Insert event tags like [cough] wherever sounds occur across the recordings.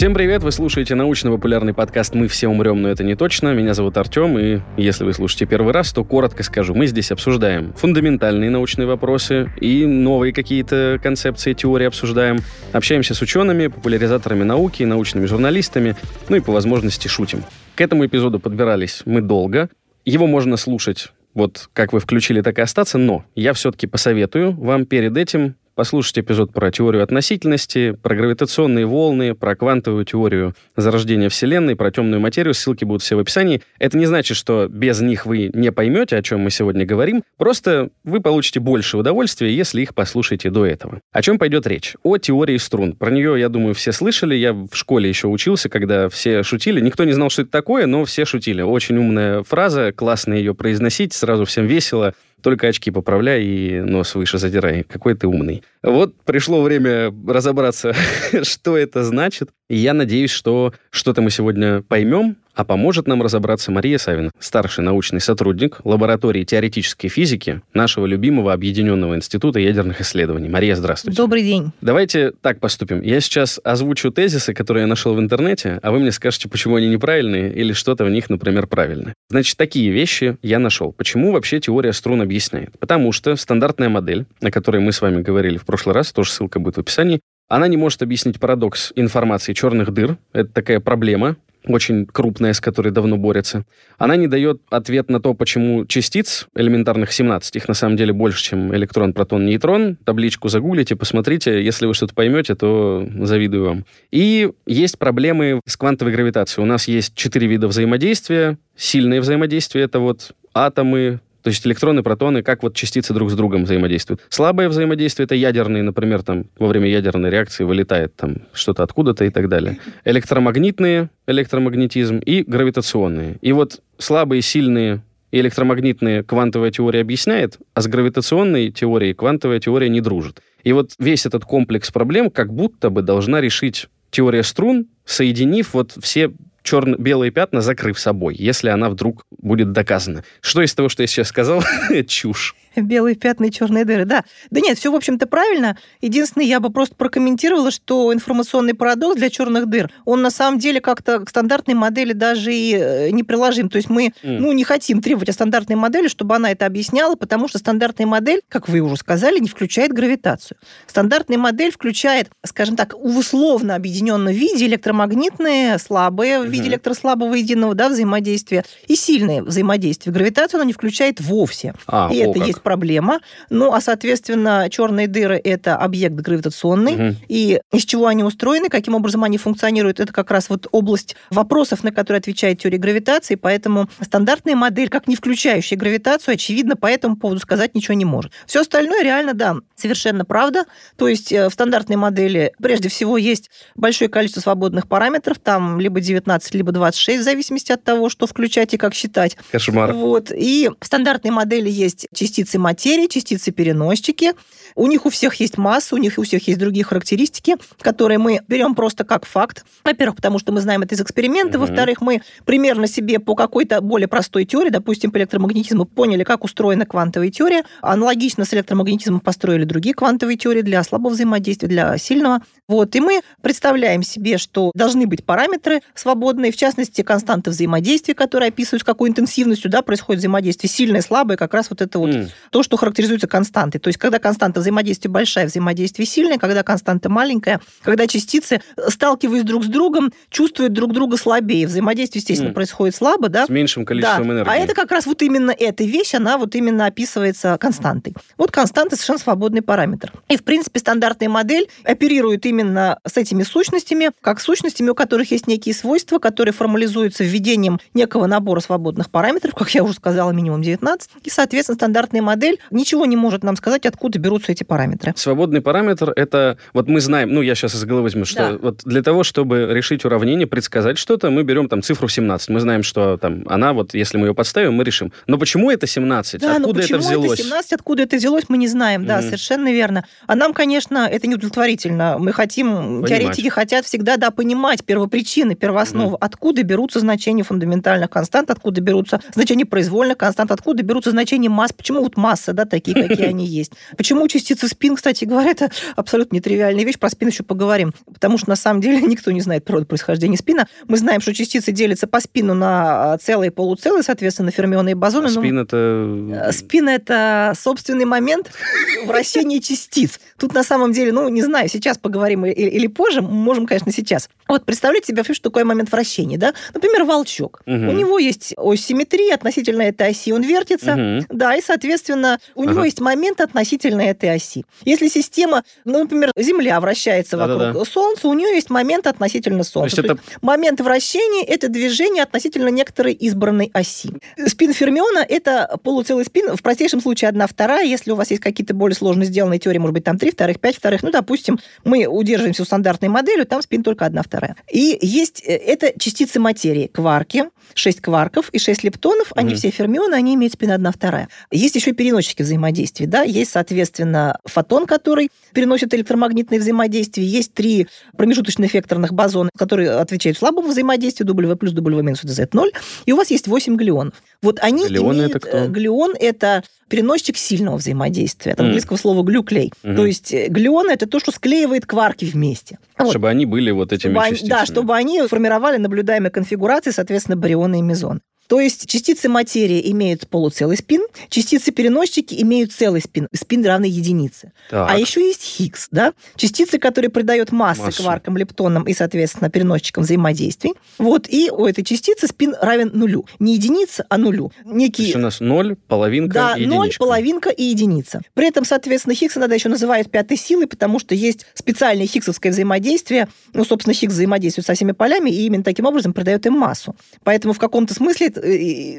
Всем привет, вы слушаете научно-популярный подкаст «Мы все умрем, но это не точно». Меня зовут Артем, и если вы слушаете первый раз, то коротко скажу. Мы здесь обсуждаем фундаментальные научные вопросы и новые какие-то концепции, теории обсуждаем. Общаемся с учеными, популяризаторами науки, научными журналистами, ну и по возможности шутим. К этому эпизоду подбирались мы долго. Его можно слушать вот как вы включили, так и остаться, но я все-таки посоветую вам перед этим послушать эпизод про теорию относительности, про гравитационные волны, про квантовую теорию зарождения Вселенной, про темную материю. Ссылки будут все в описании. Это не значит, что без них вы не поймете, о чем мы сегодня говорим. Просто вы получите больше удовольствия, если их послушаете до этого. О чем пойдет речь? О теории струн. Про нее, я думаю, все слышали. Я в школе еще учился, когда все шутили. Никто не знал, что это такое, но все шутили. Очень умная фраза, классно ее произносить, сразу всем весело. Только очки поправляй и нос выше задирай. Какой ты умный. Вот пришло время разобраться, [laughs] что это значит. И я надеюсь, что что-то мы сегодня поймем, а поможет нам разобраться Мария Савина, старший научный сотрудник лаборатории теоретической физики нашего любимого Объединенного института ядерных исследований. Мария, здравствуйте. Добрый день. Давайте так поступим. Я сейчас озвучу тезисы, которые я нашел в интернете, а вы мне скажете, почему они неправильные или что-то в них, например, правильно. Значит, такие вещи я нашел. Почему вообще теория струн объясняет? Потому что стандартная модель, о которой мы с вами говорили в прошлый раз, тоже ссылка будет в описании, она не может объяснить парадокс информации черных дыр. Это такая проблема, очень крупная, с которой давно борются. Она не дает ответ на то, почему частиц элементарных 17, их на самом деле больше, чем электрон, протон, нейтрон. Табличку загуглите, посмотрите. Если вы что-то поймете, то завидую вам. И есть проблемы с квантовой гравитацией. У нас есть четыре вида взаимодействия. Сильное взаимодействие — это вот атомы, то есть электроны, протоны, как вот частицы друг с другом взаимодействуют. Слабое взаимодействие — это ядерные, например, там во время ядерной реакции вылетает там что-то откуда-то и так далее. Электромагнитные, электромагнетизм и гравитационные. И вот слабые, сильные и электромагнитные квантовая теория объясняет, а с гравитационной теорией квантовая теория не дружит. И вот весь этот комплекс проблем как будто бы должна решить теория струн, соединив вот все черно-белые пятна, закрыв собой, если она вдруг будет доказана. Что из того, что я сейчас сказал, [laughs] чушь? Белые пятна и черные дыры, да. Да нет, все, в общем-то, правильно. Единственное, я бы просто прокомментировала, что информационный парадокс для черных дыр, он на самом деле как-то к стандартной модели даже и э, не приложим. То есть мы mm. ну, не хотим требовать от стандартной модели, чтобы она это объясняла, потому что стандартная модель, как вы уже сказали, не включает гравитацию. Стандартная модель включает, скажем так, в условно объединенном виде электромагнитные, слабые в виде mm-hmm. электрослабого единого да, взаимодействия и сильные взаимодействия. Гравитацию она не включает вовсе. А, и это как. есть есть проблема. Ну, а, соответственно, черные дыры – это объект гравитационный. Угу. И из чего они устроены, каким образом они функционируют, это как раз вот область вопросов, на которые отвечает теория гравитации. Поэтому стандартная модель, как не включающая гравитацию, очевидно, по этому поводу сказать ничего не может. Все остальное реально, да, совершенно правда. То есть э, в стандартной модели прежде всего есть большое количество свободных параметров, там либо 19, либо 26, в зависимости от того, что включать и как считать. Кошмар. Вот. И в стандартной модели есть частицы частицы материи, частицы-переносчики. У них у всех есть масса, у них у всех есть другие характеристики, которые мы берем просто как факт. Во-первых, потому что мы знаем это из эксперимента. Угу. Во-вторых, мы примерно себе по какой-то более простой теории, допустим, по электромагнетизму, поняли, как устроена квантовая теория. Аналогично с электромагнетизмом построили другие квантовые теории для слабого взаимодействия, для сильного. Вот. И мы представляем себе, что должны быть параметры свободные, в частности, константы взаимодействия, которые описывают, с какой интенсивностью да, происходит взаимодействие. Сильное, слабое, как раз вот это вот mm то, что характеризуется константой. То есть, когда константа взаимодействия большая, взаимодействие сильное, когда константа маленькая, когда частицы, сталкиваясь друг с другом, чувствуют друг друга слабее. Взаимодействие, естественно, mm. происходит слабо, да? С меньшим количеством да. энергии. А это как раз вот именно эта вещь, она вот именно описывается константой. Вот константа совершенно свободный параметр. И, в принципе, стандартная модель оперирует именно с этими сущностями, как сущностями, у которых есть некие свойства, которые формализуются введением некого набора свободных параметров, как я уже сказала, минимум 19. И, соответственно, стандартная модель ничего не может нам сказать, откуда берутся эти параметры. Свободный параметр – это, вот мы знаем, ну, я сейчас из головы возьму, что да. вот для того, чтобы решить уравнение, предсказать что-то, мы берем там цифру 17. Мы знаем, что там она, вот если мы ее подставим, мы решим. Но почему это 17? Да, откуда это взялось? это 17? Откуда это взялось, мы не знаем. Да, mm-hmm. совершенно верно. А нам, конечно, это не удовлетворительно. Мы хотим, понимать. теоретики хотят всегда, да, понимать первопричины, первоосновы, mm-hmm. откуда берутся значения фундаментальных констант, откуда берутся значения произвольных констант, откуда берутся значения масс, почему вот масса, да, такие, какие они [laughs] есть. Почему частицы спин, кстати говоря, это абсолютно нетривиальная вещь, про спин еще поговорим, потому что на самом деле [laughs] никто не знает природу происхождения спина. Мы знаем, что частицы делятся по спину на целые и полуцелые, соответственно, фермионы и бозоны. А спин это... Э, спин это собственный момент [laughs] вращения частиц. Тут на самом деле, ну, не знаю, сейчас поговорим или, или позже, можем, конечно, сейчас. Вот представляете себе, что такое момент вращения, да? Например, волчок. Угу. У него есть ось симметрии относительно этой оси, он вертится, угу. да, и, соответственно, у ага. него есть момент относительно этой оси. Если система, ну, например, Земля вращается вокруг Да-да-да. Солнца, у нее есть момент относительно Солнца. То это... момент вращения – это движение относительно некоторой избранной оси. Спин фермиона – это полуцелый спин, в простейшем случае одна вторая. Если у вас есть какие-то более сложно сделанные теории, может быть, там три вторых, пять вторых, ну, допустим, мы удерживаемся у стандартной модели, там спин только одна вторая. И есть э, это частицы материи, кварки, 6 кварков и 6 лептонов, они все фермионы, они имеют спин одна вторая. Есть еще переносчики взаимодействия, да, есть, соответственно, фотон, который переносит электромагнитное взаимодействие, есть три промежуточных векторных бозона, которые отвечают слабому взаимодействию, W плюс W минус Z0, и у вас есть 8 глионов. Вот они Глионы имеют... это кто? Глион – это переносчик сильного взаимодействия, от английского mm. слова глюклей. Mm-hmm. То есть э, глион – это то, что склеивает кварки вместе. Чтобы вот. они были вот этими чтобы частицами. да, чтобы они формировали наблюдаемые конфигурации, соответственно, барионы и мезон. То есть частицы материи имеют полуцелый спин, частицы-переносчики имеют целый спин, спин равный единице. Так. А еще есть Хиггс, да, частицы, которые придают массы Массу. кваркам, лептонам и, соответственно, переносчикам взаимодействий. Вот, и у этой частицы спин равен нулю. Не единице, а нулю. Некий... То есть у нас ноль, половинка да, и единичка. ноль, половинка и единица. При этом, соответственно, Хиггса иногда еще называют пятой силой, потому что есть специальное хиггсовское взаимодействие. Ну, собственно, Хиггс взаимодействует со всеми полями, и именно таким образом придает им массу. Поэтому в каком-то смысле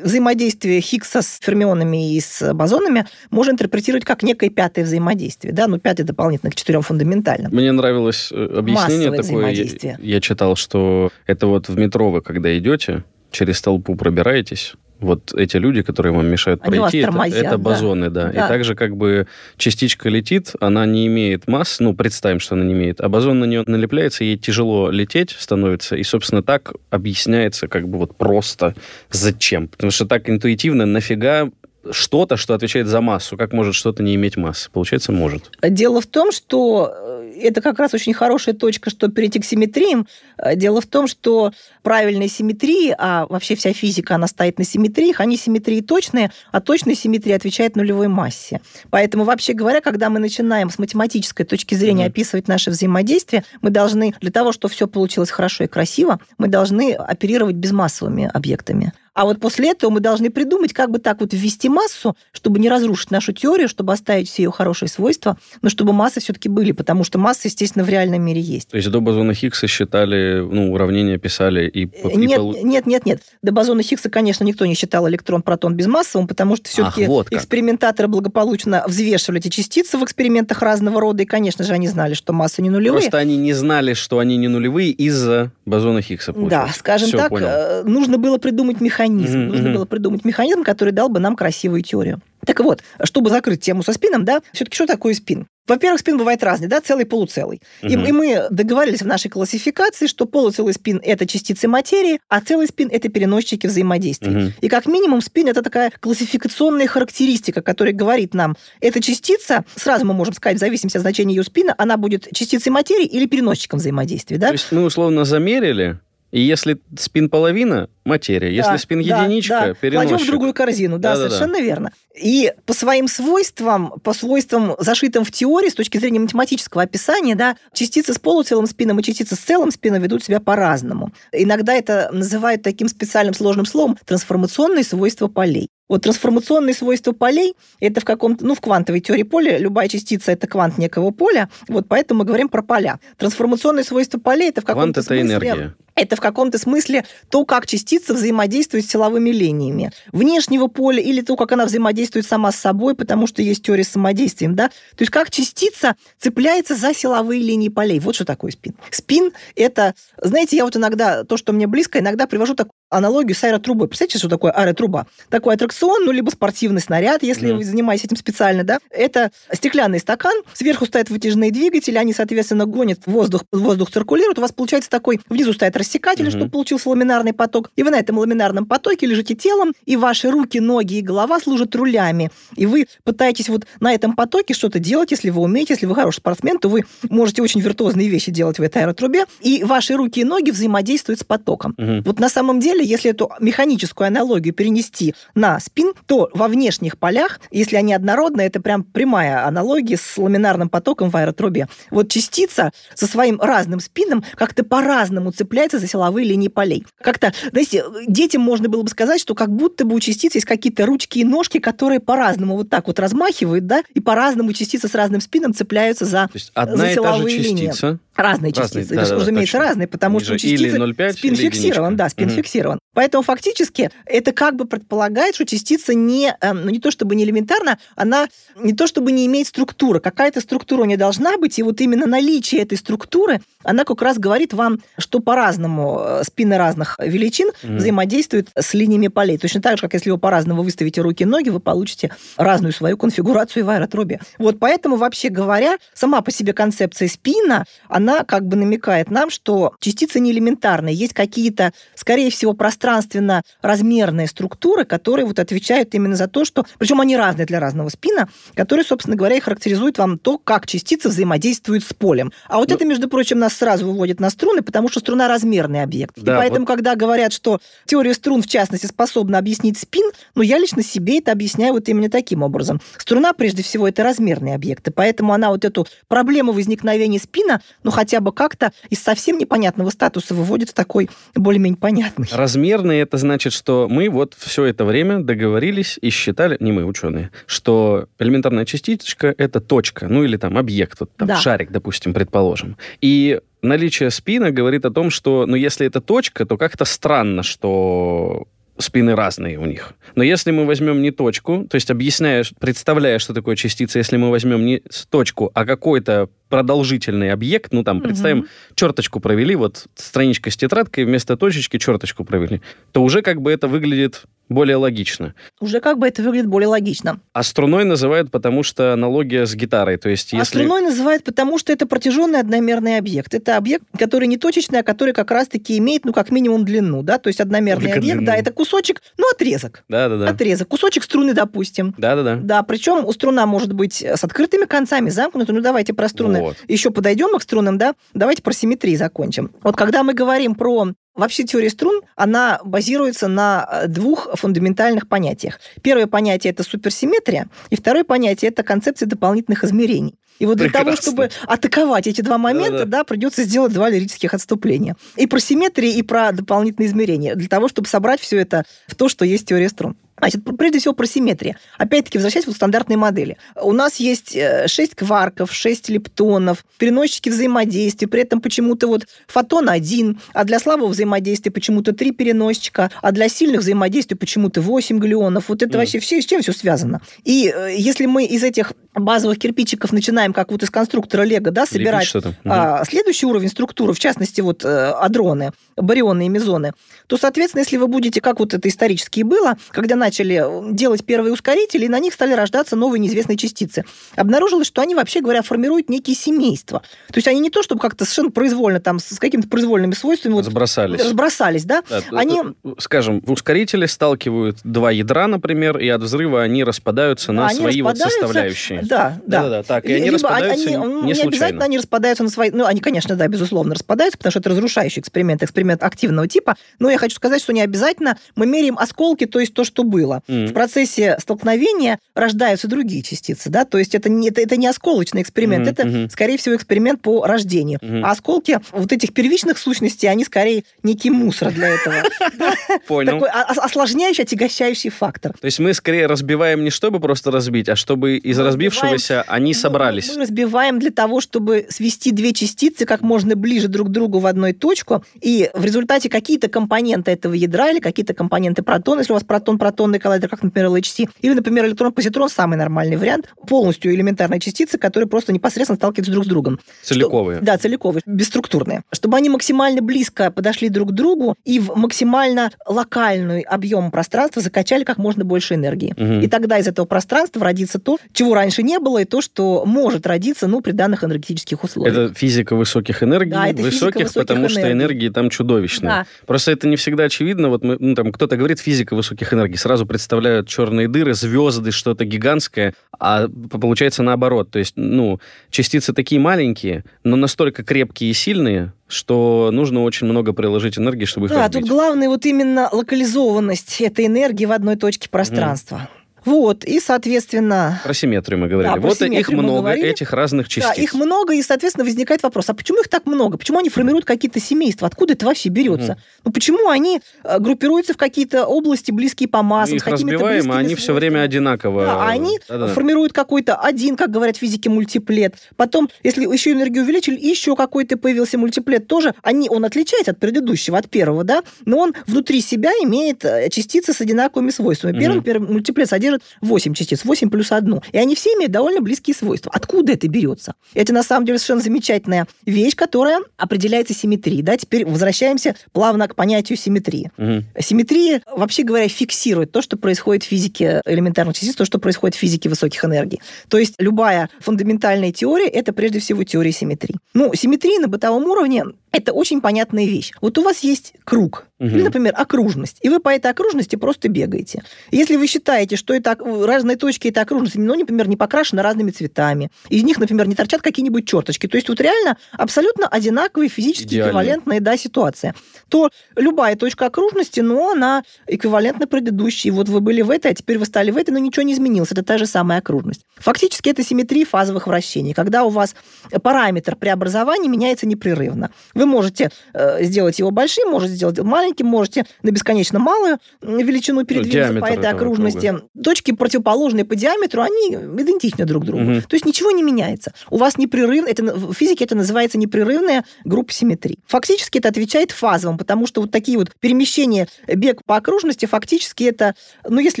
взаимодействие Хиггса с фермионами и с бозонами можно интерпретировать как некое пятое взаимодействие, да, ну, пятое дополнительно к четырем фундаментальным. Мне нравилось э, объяснение такое, я, я читал, что это вот в метро вы, когда идете, через толпу пробираетесь, вот эти люди, которые вам мешают Они пройти, это, это бозоны, да. да. И также как бы частичка летит, она не имеет масс, ну, представим, что она не имеет, а бозон на нее налепляется, ей тяжело лететь становится, и, собственно, так объясняется как бы вот просто зачем. Потому что так интуитивно нафига что-то, что отвечает за массу. Как может что-то не иметь массы? Получается, может. Дело в том, что э, это как раз очень хорошая точка, что перейти к симметриям. Э, дело в том, что правильные симметрии, а вообще вся физика, она стоит на симметриях, они симметрии точные, а точная симметрия отвечает нулевой массе. Поэтому, вообще говоря, когда мы начинаем с математической точки зрения mm-hmm. описывать наше взаимодействие, мы должны, для того, чтобы все получилось хорошо и красиво, мы должны оперировать безмассовыми объектами. А вот после этого мы должны придумать, как бы так вот ввести массу, чтобы не разрушить нашу теорию, чтобы оставить все ее хорошие свойства, но чтобы массы все-таки были, потому что масса, естественно, в реальном мире есть. То есть до бозона Хиггса считали, ну, уравнения писали и... Нет, и... нет, нет, нет. До бозона Хиггса, конечно, никто не считал электрон-протон безмассовым, потому что все-таки вот экспериментаторы благополучно взвешивали эти частицы в экспериментах разного рода, и, конечно же, они знали, что масса не нулевые. Просто они не знали, что они не нулевые из-за бозона Хиггса. Получилось. Да, скажем Все, так, понял. Э, нужно было придумать механизм механизм. Mm-hmm. Нужно было придумать механизм, который дал бы нам красивую теорию. Так вот, чтобы закрыть тему со спином, да, все-таки что такое спин? Во-первых, спин бывает разный, да, целый, полуцелый. Угу. И, и мы договорились в нашей классификации, что полуцелый спин – это частицы материи, а целый спин – это переносчики взаимодействия. Угу. И как минимум спин – это такая классификационная характеристика, которая говорит нам, эта частица, сразу мы можем сказать, в зависимости от значения ее спина, она будет частицей материи или переносчиком взаимодействия. Да? То есть мы условно замерили, и если спин половина – материя, да, если спин да, единичка да. – переносчик. Кладем в другую корзину, да, да совершенно да. верно. И по своим свойствам, по свойствам, зашитым в теории, с точки зрения математического описания, да, частицы с полуцелым спином и частицы с целым спином ведут себя по-разному. Иногда это называют таким специальным сложным словом трансформационные свойства полей. Вот трансформационные свойства полей – это в каком-то, ну, в квантовой теории поля любая частица – это квант некого поля, вот поэтому мы говорим про поля. Трансформационные свойства полей – это в каком-то смысле… энергия. Это в каком-то смысле то, как частица взаимодействует с силовыми линиями внешнего поля или то, как она взаимодействует сама с собой, потому что есть теория самодействия, да? То есть как частица цепляется за силовые линии полей. Вот что такое спин. Спин – это, знаете, я вот иногда, то, что мне близко, иногда привожу такую аналогию с аэротрубой. Представляете, что такое аэротруба? Такой аттракцион, ну, либо спортивный снаряд, если mm. вы занимаетесь этим специально, да? Это стеклянный стакан, сверху стоят вытяжные двигатели, они, соответственно, гонят воздух, воздух циркулирует, у вас получается такой, внизу стоят рассекателя, угу. чтобы получился ламинарный поток. И вы на этом ламинарном потоке лежите телом, и ваши руки, ноги и голова служат рулями. И вы пытаетесь вот на этом потоке что-то делать, если вы умеете, если вы хороший спортсмен, то вы можете очень виртуозные вещи делать в этой аэротрубе, и ваши руки и ноги взаимодействуют с потоком. Угу. Вот на самом деле, если эту механическую аналогию перенести на спин, то во внешних полях, если они однородные, это прям прямая аналогия с ламинарным потоком в аэротрубе. Вот частица со своим разным спином как-то по-разному цепляется за силовые линии полей. Как-то, знаете, детям можно было бы сказать, что как будто бы у частицы есть какие-то ручки и ножки, которые по-разному вот так вот размахивают, да, и по-разному частицы с разным спином цепляются за, То есть одна за силовые и та же частица, линии. Разные частицы, да, разумеется, да, разные, потому Ниже что частицы... Или 0,5, спин или фиксирован, да, спин угу. фиксирован. Поэтому фактически это как бы предполагает, что частица не, эм, ну не то чтобы не элементарно, она не то чтобы не имеет структуры. Какая-то структура не должна быть, и вот именно наличие этой структуры, она как раз говорит вам, что по-разному э, спины разных величин угу. взаимодействуют с линиями полей. Точно так же, как если вы по-разному выставите руки и ноги, вы получите разную свою конфигурацию в аэротрубе. Вот поэтому, вообще говоря, сама по себе концепция спина, она как бы намекает нам, что частицы не элементарные. Есть какие-то, скорее всего, пространственно-размерные структуры, которые вот отвечают именно за то, что... Причем они разные для разного спина, которые, собственно говоря, и характеризуют вам то, как частицы взаимодействуют с полем. А вот ну, это, между прочим, нас сразу выводит на струны, потому что струна размерный объект. Да, и поэтому, вот... когда говорят, что теория струн, в частности, способна объяснить спин, ну, я лично себе это объясняю вот именно таким образом. Струна, прежде всего, это размерный объект, и поэтому она вот эту проблему возникновения спина, ну, хотя бы как-то из совсем непонятного статуса выводит в такой более-менее понятный. Размерный это значит, что мы вот все это время договорились и считали, не мы, ученые, что элементарная частичка это точка, ну или там объект, вот там да. шарик, допустим, предположим. И наличие спина говорит о том, что, ну, если это точка, то как-то странно, что спины разные у них. Но если мы возьмем не точку, то есть объясняя, представляя, что такое частица, если мы возьмем не точку, а какой-то продолжительный объект, ну там, угу. представим, черточку провели, вот страничка с тетрадкой, вместо точечки черточку провели, то уже как бы это выглядит более логично. Уже как бы это выглядит более логично. А струной называют, потому что аналогия с гитарой. То есть, а если... А струной называют, потому что это протяженный одномерный объект. Это объект, который не точечный, а который как раз-таки имеет, ну, как минимум длину, да, то есть одномерный Только объект, длину. да, это кусочек, ну, отрезок. Да-да-да. Отрезок. Кусочек струны, допустим. Да-да-да. Да, причем у струна может быть с открытыми концами, замкнутой. Ну, давайте про струны вот. еще подойдем к струнам, да. Давайте про симметрии закончим. Вот когда мы говорим про Вообще теория струн, она базируется на э, двух фундаментальных понятиях. Первое понятие – это суперсимметрия, и второе понятие – это концепция дополнительных измерений. И вот Прекрасно. для того, чтобы атаковать эти два момента, да, да. да, придется сделать два лирических отступления. И про симметрии, и про дополнительные измерения, для того, чтобы собрать все это в то, что есть теория струн. Значит, прежде всего про симметрию. Опять-таки, возвращаясь к стандартной модели. У нас есть 6 э, кварков, 6 лептонов, переносчики взаимодействия, при этом почему-то вот фотон один, а для слабого взаимодействия почему-то 3 переносчика, а для сильных взаимодействий почему-то 8 глионов. Вот это mm. вообще все, с чем все связано? И э, если мы из этих базовых кирпичиков начинаем, как вот из конструктора Лего, да, собирать а, следующий уровень структуры, в частности, вот э, адроны, барионы и мезоны, то, соответственно, если вы будете, как вот это исторически и было, когда начали э, делать первые ускорители, и на них стали рождаться новые неизвестные частицы, обнаружилось, что они, вообще говоря, формируют некие семейства. То есть они не то, чтобы как-то совершенно произвольно, там, с какими-то произвольными свойствами... Вот, разбросались. Разбросались, да? да они... Скажем, в ускорителе сталкивают два ядра, например, и от взрыва они распадаются на они свои вот составляющие. Да, да. Да, да, так. И они распадаются они, не, не случайно. обязательно они распадаются на свои... Ну, они, конечно, да, безусловно, распадаются, потому что это разрушающий эксперимент, эксперимент активного типа. Но я хочу сказать, что не обязательно мы меряем осколки, то есть то, что было. Mm. В процессе столкновения рождаются другие частицы, да, то есть это не, это, это не осколочный эксперимент, mm-hmm. это, mm-hmm. скорее всего, эксперимент по рождению. Mm-hmm. А осколки вот этих первичных сущностей, они скорее некий мусор для этого. [laughs] Понял. Такой осложняющий, отягощающий фактор. То есть мы скорее разбиваем не чтобы просто разбить, а чтобы из разбившего разбившегося они собрались. Мы разбиваем для того, чтобы свести две частицы как можно ближе друг к другу в одной точку, и в результате какие-то компоненты этого ядра или какие-то компоненты протона, если у вас протон-протон информационный коллайдер, как, например, LHC, или, например, электрон-позитрон, самый нормальный вариант, полностью элементарные частицы, которые просто непосредственно сталкиваются друг с другом. Целиковые. Что, да, целиковые, бесструктурные. Чтобы они максимально близко подошли друг к другу и в максимально локальный объем пространства закачали как можно больше энергии. Угу. И тогда из этого пространства родится то, чего раньше не было, и то, что может родиться, ну, при данных энергетических условиях. Это физика высоких энергий, да, это высоких, высоких потому энергий. что энергии там чудовищные. Да. Просто это не всегда очевидно. Вот мы, ну, там кто-то говорит физика высоких энергий, сразу представляют черные дыры, звезды, что-то гигантское, а получается наоборот. То есть, ну, частицы такие маленькие, но настолько крепкие и сильные, что нужно очень много приложить энергии, чтобы их Да, разбить. тут главное вот именно локализованность этой энергии в одной точке пространства. Mm. Вот, и, соответственно... Про симметрию мы говорили. Да, вот их много, говорили. этих разных частиц. Да, их много, и, соответственно, возникает вопрос, а почему их так много? Почему они формируют какие-то семейства? Откуда это вообще берется? Угу. Ну, почему они э, группируются в какие-то области, близкие по массам, их разбиваем, а они все время одинаково... Да, а они Да-да. формируют какой-то один, как говорят физики, мультиплет. Потом, если еще энергию увеличили, еще какой-то появился мультиплет тоже. Они, он отличается от предыдущего, от первого, да, но он внутри себя имеет э, частицы с одинаковыми свойствами. Первый, угу. первый мультиплет содержит содержит 8 частиц, 8 плюс 1. И они все имеют довольно близкие свойства. Откуда это берется? Это на самом деле совершенно замечательная вещь, которая определяется симметрией. Да? Теперь возвращаемся плавно к понятию симметрии. Угу. Симметрия, вообще говоря, фиксирует то, что происходит в физике элементарных частиц, то, что происходит в физике высоких энергий. То есть любая фундаментальная теория – это прежде всего теория симметрии. Ну, симметрия на бытовом уровне – это очень понятная вещь. Вот у вас есть круг, угу. или, например, окружность, и вы по этой окружности просто бегаете. Если вы считаете, что это разные точки этой окружности, ну, например, не покрашены разными цветами, из них, например, не торчат какие-нибудь черточки, то есть вот реально абсолютно одинаковые физически Идеально. эквивалентная да, ситуация, то любая точка окружности, ну, она эквивалентна предыдущей. Вот вы были в этой, а теперь вы стали в этой, но ничего не изменилось. Это та же самая окружность. Фактически это симметрия фазовых вращений, когда у вас параметр преобразования меняется непрерывно. Вы можете э, сделать его большим, можете сделать маленьким, можете на бесконечно малую величину передвинуться ну, по этой окружности. Круга. Точки противоположные по диаметру, они идентичны друг другу. Угу. То есть ничего не меняется. У вас непрерывно, это, в физике это называется непрерывная группа симметрии. Фактически это отвечает фазовым, потому что вот такие вот перемещения, бег по окружности, фактически это, ну, если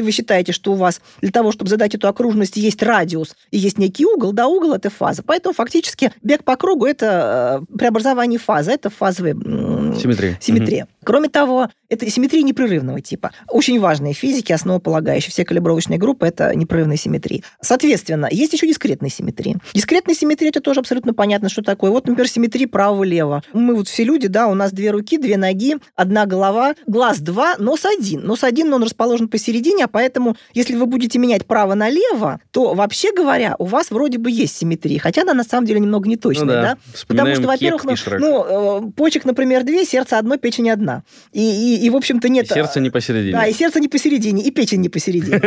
вы считаете, что у вас для того, чтобы задать эту окружность, есть радиус и есть некий угол, да, угол это фаза. Поэтому фактически бег по кругу это э, преобразование фазы, это фазовая симметрия. симметрия. Угу. Кроме того, это симметрия непрерывного типа. Очень важные физики, основополагающие. Все калибровочные группы – это непрерывные симметрии. Соответственно, есть еще дискретные симметрии. Дискретная симметрия – это тоже абсолютно понятно, что такое. Вот, например, симметрия правого-лево. Мы вот все люди, да, у нас две руки, две ноги, одна голова, глаз два, нос один. Нос один, но он расположен посередине, а поэтому, если вы будете менять право налево, то, вообще говоря, у вас вроде бы есть симметрия, хотя она на самом деле немного неточная, ну, да. да? Потому что, во-первых, ну, ну, э, почек, например, две, сердце одно, печень одна. И, и и, в общем-то, нет... И сердце не посередине. Да, и сердце не посередине, и печень не посередине.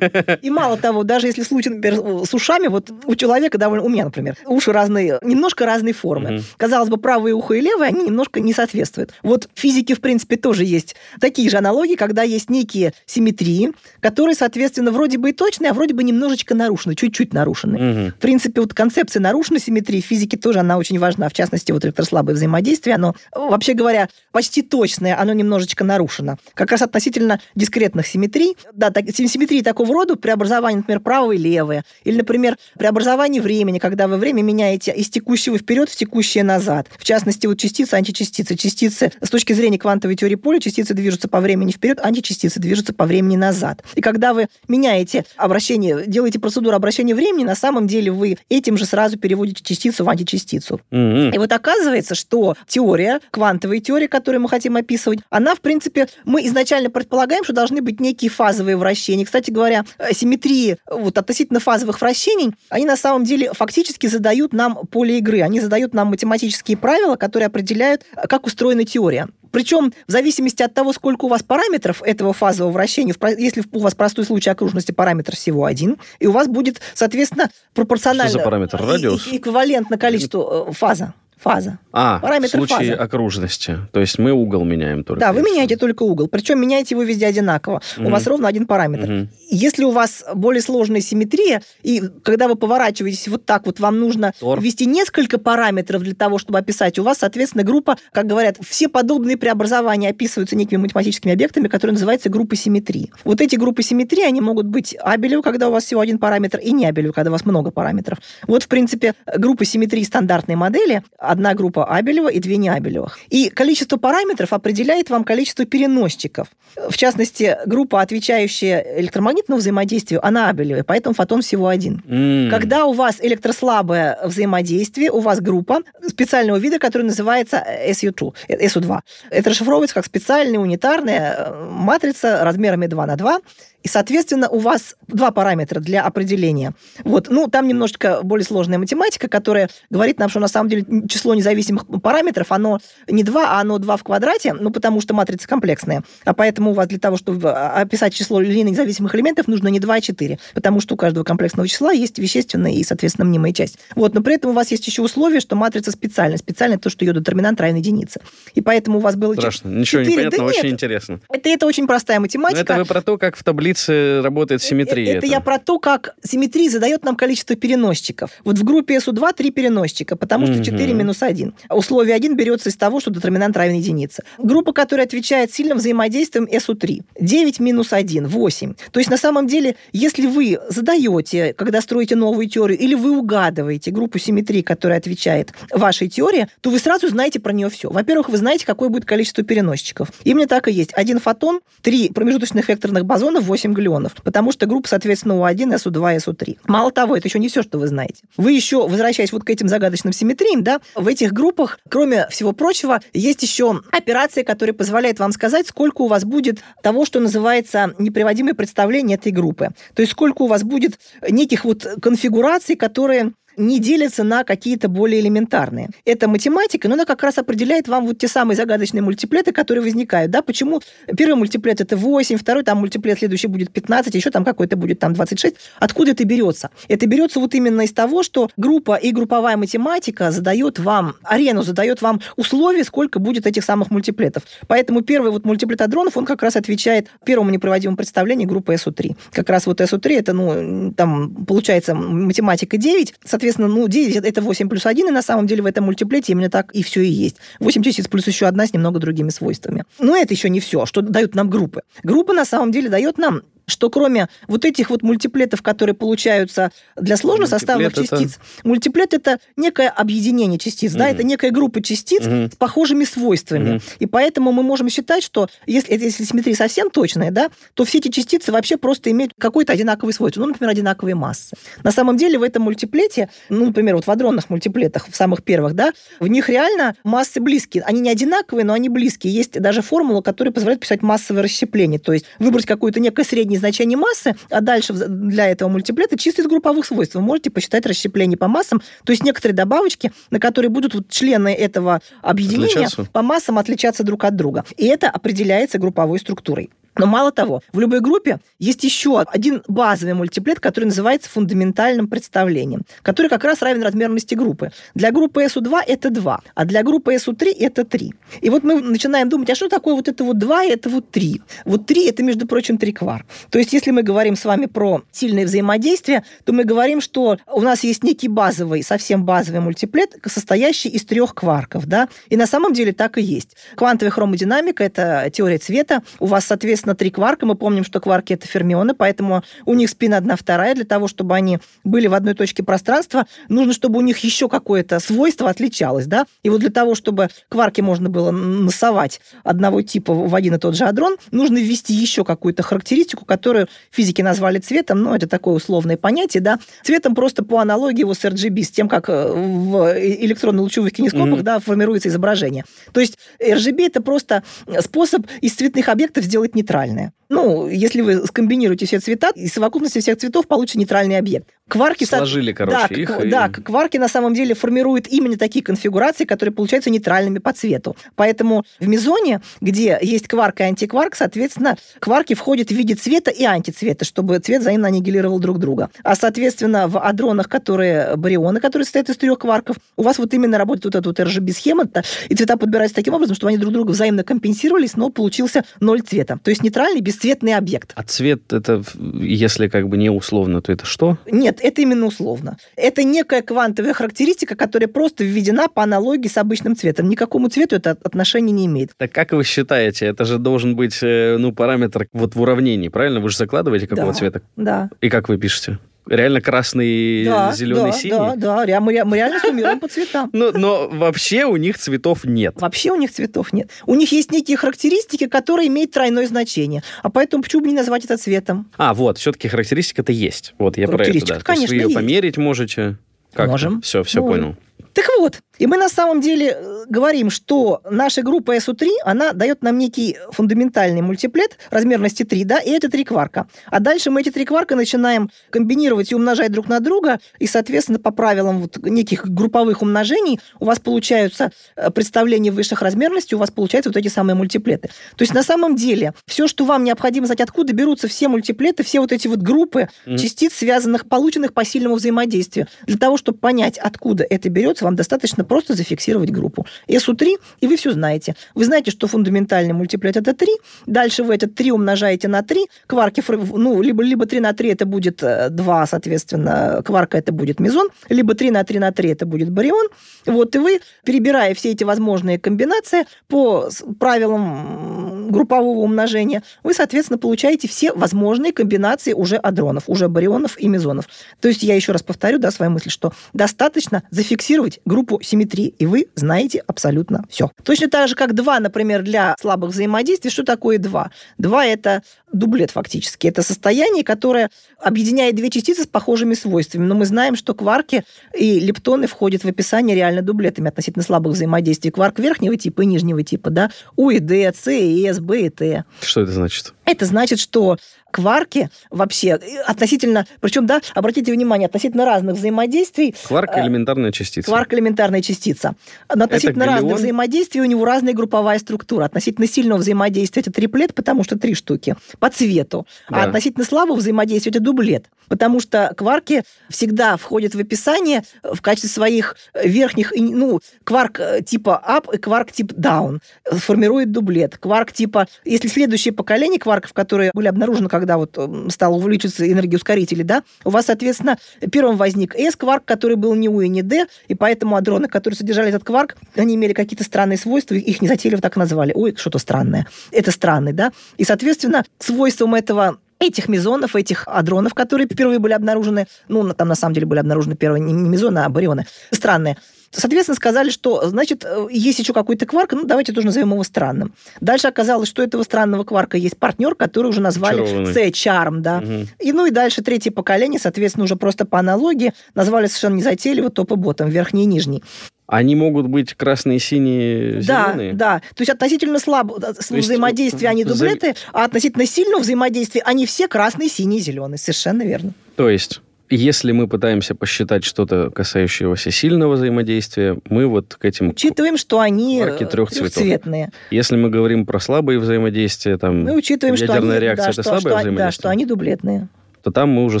[laughs] И мало того, даже если случай, например, с ушами, вот у человека довольно, у меня, например, уши разные, немножко разной формы. Казалось бы, правое ухо и левое, они немножко не соответствуют. Вот в физике, в принципе, тоже есть такие же аналогии, когда есть некие симметрии, которые, соответственно, вроде бы и точные, а вроде бы немножечко нарушены, чуть-чуть нарушены. В принципе, вот концепция нарушенной симметрии в физике тоже, она очень важна. В частности, вот электрослабое взаимодействие, оно, вообще говоря, почти точное, оно немножечко нарушено. Как раз относительно дискретных симметрий, да, так, симметрии такого рода, преобразование, например, правое и левое, или, например, преобразование времени, когда вы время меняете из текущего вперед в текущее назад. В частности, вот частицы, античастицы. Частицы, с точки зрения квантовой теории поля, частицы движутся по времени вперед, античастицы движутся по времени назад. И когда вы меняете обращение, делаете процедуру обращения времени, на самом деле вы этим же сразу переводите частицу в античастицу. Mm-hmm. И вот оказывается, что теория, квантовая теория, которую мы хотим описывать, она, в принципе, мы изначально предполагаем, что должны быть некие фазовые вращения. Кстати говоря, э, симметрии вот, относительно фазовых вращений, они на самом деле фактически задают нам поле игры. Они задают нам математические правила, которые определяют, э, как устроена теория. Причем в зависимости от того, сколько у вас параметров этого фазового вращения, если у вас простой случай окружности параметр всего один, и у вас будет, соответственно, пропорционально... Что за параметр? Радиус? Эквивалентно количеству э, фаза. Фаза. А, Параметр в случае фазы. окружности. То есть мы угол меняем только. Да, вы меняете только угол. Причем меняете его везде одинаково. У Мгм. вас ровно один параметр. Мгм. Если у вас более сложная симметрия, и когда вы поворачиваетесь вот так вот, вам нужно Тор. ввести несколько параметров для того, чтобы описать, у вас, соответственно, группа, как говорят, все подобные преобразования описываются некими математическими объектами, которые называются группы симметрии. Вот эти группы симметрии, они могут быть абелевы, когда у вас всего один параметр, и не абелевы, когда у вас много параметров. Вот, в принципе, группы симметрии стандартной модели, одна группа абелева и две неабелевых. И количество параметров определяет вам количество переносчиков. В частности, группа, отвечающая электромагнитному взаимодействию, она абелевая, поэтому фотон всего один. М. Когда у вас электрослабое взаимодействие, у вас группа специального вида, которая называется SU2, э, SU2. Это расшифровывается как специальная унитарная э, матрица размерами 2 на 2, и, соответственно, у вас два параметра для определения. Вот. Ну, там немножечко более сложная математика, которая говорит нам, что на самом деле число независимых параметров, оно не 2, а оно 2 в квадрате, ну, потому что матрица комплексная. А поэтому у вас для того, чтобы описать число линейно независимых элементов, нужно не 2, а 4, потому что у каждого комплексного числа есть вещественная и, соответственно, мнимая часть. Вот. Но при этом у вас есть еще условие, что матрица специальная. Специальная то, что ее детерминант равен единице. И поэтому у вас было... Страшно. Ничего не четыре- понятно, да очень нет. интересно. Это, это очень простая Но математика. это вы про то, как в таблице работает симметрия. Э, Это, я про то, как симметрия задает нам количество переносчиков. Вот в группе SU2 три переносчика, потому что Мгм. 4 минус 1. Условие 1 берется из того, что детерминант равен единице. Группа, которая отвечает сильным взаимодействием SU3. 9 минус 1, 8. То есть, на самом деле, если вы задаете, когда строите новую теорию, или вы угадываете группу симметрии, которая отвечает вашей теории, то вы сразу знаете про нее все. Во-первых, вы знаете, какое будет количество переносчиков. Именно так и есть. Один фотон, три промежуточных векторных бозонов, 8 глюонов. Потому что группа, соответственно, У1, СУ2, СУ3. Мало того, это еще не все, что вы знаете. Вы еще, возвращаясь вот к этим загадочным симметриям, да, в этих группах, кроме всего прочего, есть еще операция, которая позволяет вам сказать, сколько у вас будет того, что называется неприводимое представление этой группы. То есть сколько у вас будет неких вот конфигураций, которые не делятся на какие-то более элементарные. Это математика, но она как раз определяет вам вот те самые загадочные мультиплеты, которые возникают. Да? Почему первый мультиплет это 8, второй там мультиплет следующий будет 15, еще там какой-то будет там 26. Откуда это берется? Это берется вот именно из того, что группа и групповая математика задает вам, арену задает вам условия, сколько будет этих самых мультиплетов. Поэтому первый вот мультиплет адронов, он как раз отвечает первому непроводимому представлению группы SU3. Как раз вот SU3 это, ну, там получается математика 9, соответственно, ну, 9 это 8 плюс 1, и на самом деле в этом мультиплете именно так и все и есть. 8 частиц плюс еще одна с немного другими свойствами. Но это еще не все, что дают нам группы. Группа на самом деле дает нам что кроме вот этих вот мультиплетов, которые получаются для сложно это- частиц, мультиплет это некое объединение частиц, да, Мгм. это некая группа частиц Мгм. с похожими свойствами. Мгм. И поэтому мы можем считать, что если, если симметрия совсем точная, да, то все эти частицы вообще просто имеют какое-то одинаковое свойство, ну, например, одинаковые массы. На самом деле в этом мультиплете, ну, например, вот в адронных мультиплетах, в самых первых, да, в них реально массы близкие. Они не одинаковые, но они близкие. Есть даже формула, которая позволяет писать массовое расщепление, то есть выбрать какое-то некое среднее значение массы, а дальше для этого мультиплета чисто из групповых свойств. Вы можете посчитать расщепление по массам, то есть некоторые добавочки, на которые будут вот члены этого объединения Отличаться? по массам отличаться друг от друга. И это определяется групповой структурой. Но мало того, в любой группе есть еще один базовый мультиплет, который называется фундаментальным представлением, который как раз равен размерности группы. Для группы SU2 это 2, а для группы SU3 это 3. И вот мы начинаем думать, а что такое вот это вот 2 и это вот 3? Вот 3 это, между прочим, 3 квар. То есть если мы говорим с вами про сильное взаимодействие, то мы говорим, что у нас есть некий базовый, совсем базовый мультиплет, состоящий из трех кварков. Да? И на самом деле так и есть. Квантовая хромодинамика – это теория цвета. У вас, соответственно, три кварка. Мы помним, что кварки – это фермионы, поэтому у них спин одна вторая. Для того, чтобы они были в одной точке пространства, нужно, чтобы у них еще какое-то свойство отличалось. Да? И вот для того, чтобы кварки можно было насовать одного типа в один и тот же адрон, нужно ввести еще какую-то характеристику, которую физики назвали цветом, ну, это такое условное понятие, да, цветом просто по аналогии его с RGB, с тем, как э, в электронно-лучевых кинескопах, Мгм. да, формируется изображение. То есть RGB – это просто способ из цветных объектов сделать нейтральный. Нейтральная. Ну, если вы скомбинируете все цвета, из совокупности всех цветов получится нейтральный объект. Кварки... Сложили, короче, да, их. И... Да, кварки на самом деле формируют именно такие конфигурации, которые получаются нейтральными по цвету. Поэтому в мезоне, где есть кварк и антикварк, соответственно, кварки входят в виде цвета и антицвета, чтобы цвет взаимно аннигилировал друг друга. А, соответственно, в адронах, которые барионы, которые состоят из трех кварков, у вас вот именно работает вот эта вот RGB-схема, и цвета подбираются таким образом, чтобы они друг друга взаимно компенсировались, но получился ноль цвета. То есть нейтральный бесцветный объект. А цвет это, если как бы не условно, то это что? Нет, это именно условно. Это некая квантовая характеристика, которая просто введена по аналогии с обычным цветом. Никакому цвету это отношения не имеет. Так как вы считаете, это же должен быть э, ну, параметр вот в уравнении, правильно? Вы же закладываете какого да, цвета? Да. И как вы пишете? Реально красный, да, зеленый, да, синий? Да, да, мы, мы реально суммируем по цветам. Но, но вообще у них цветов нет. Вообще у них цветов нет. У них есть некие характеристики, которые имеют тройное значение. А поэтому почему бы не назвать это цветом? А, вот, все-таки характеристика-то есть. Вот я про это, да. конечно, То есть вы ее померить можете? Как Можем. Все, все Можем. понял. Так вот, и мы на самом деле э, говорим, что наша группа SU3, она дает нам некий фундаментальный мультиплет размерности 3, да, и это три кварка. А дальше мы эти три кварка начинаем комбинировать и умножать друг на друга, и, соответственно, по правилам вот неких групповых умножений у вас получаются э, представления высших размерностей, у вас получаются вот эти самые мультиплеты. То есть на самом деле все, что вам необходимо знать, откуда берутся все мультиплеты, все вот эти вот группы mm-hmm. частиц, связанных, полученных по сильному взаимодействию. Для того, чтобы понять, откуда это берется, вам достаточно просто зафиксировать группу. SU3, и вы все знаете. Вы знаете, что фундаментальный мультиплет это 3, дальше вы этот 3 умножаете на 3, кварки, ну, либо, либо 3 на 3 это будет 2, соответственно, кварка это будет мезон, либо 3 на 3 на 3 это будет барион. Вот, и вы, перебирая все эти возможные комбинации по правилам группового умножения, вы, соответственно, получаете все возможные комбинации уже адронов, уже барионов и мезонов. То есть я еще раз повторю, да, свою мысль, что достаточно зафиксировать группу симметрии, и вы знаете абсолютно все. Точно так же, как 2, например, для слабых взаимодействий. Что такое 2? 2 – это дублет фактически. Это состояние, которое объединяет две частицы с похожими свойствами. Но мы знаем, что кварки и лептоны входят в описание реально дублетами относительно слабых взаимодействий. Кварк верхнего типа и нижнего типа, да, У и Д, С и С, Б и Т. Что это значит? Это значит, что кварки вообще относительно, причем, да, обратите внимание, относительно разных взаимодействий. Кварк – элементарная частица. Кварк – элементарная частица. Относительно это разных взаимодействий у него разная групповая структура. Относительно сильного взаимодействия это триплет, потому что три штуки по цвету. Да. А относительно слабого взаимодействия это дублет. Потому что кварки всегда входят в описание в качестве своих верхних, ну, кварк типа up и кварк типа down формирует дублет. Кварк типа, если следующее поколение кварков, которые были обнаружены, когда вот стало увеличиваться энергоускорители, да, у вас, соответственно, первым возник S-кварк, который был не U и не D, и поэтому адроны, которые содержали этот кварк, они имели какие-то странные свойства, их не затейливо так назвали. Ой, что-то странное. Это странный, да. И, соответственно, свойством этого этих мезонов, этих адронов, которые впервые были обнаружены, ну, там на самом деле были обнаружены первые не мезоны, а барионы, странные, Соответственно, сказали, что, значит, э, есть еще какой-то кварк, ну, давайте тоже назовем его странным. Дальше оказалось, что этого странного кварка есть партнер, который уже назвали C-Charm, да. Угу. И, ну, и дальше третье поколение, соответственно, уже просто по аналогии назвали совершенно незатейливо топ и ботом, верхний и нижний. Они могут быть красные, синие, зеленые? Да, да. То есть относительно слабого взаимодействия они дублеты, а относительно сильного взаимодействия они все красные, синие, зеленые. Совершенно верно. То есть если мы пытаемся посчитать что-то, касающегося сильного взаимодействия, мы вот к этим... Учитываем, что они трехцветные. Если мы говорим про слабые взаимодействия, там мы учитываем, ядерная что они, реакция да, это что, слабое что, взаимодействие? Да, что они дублетные то там мы уже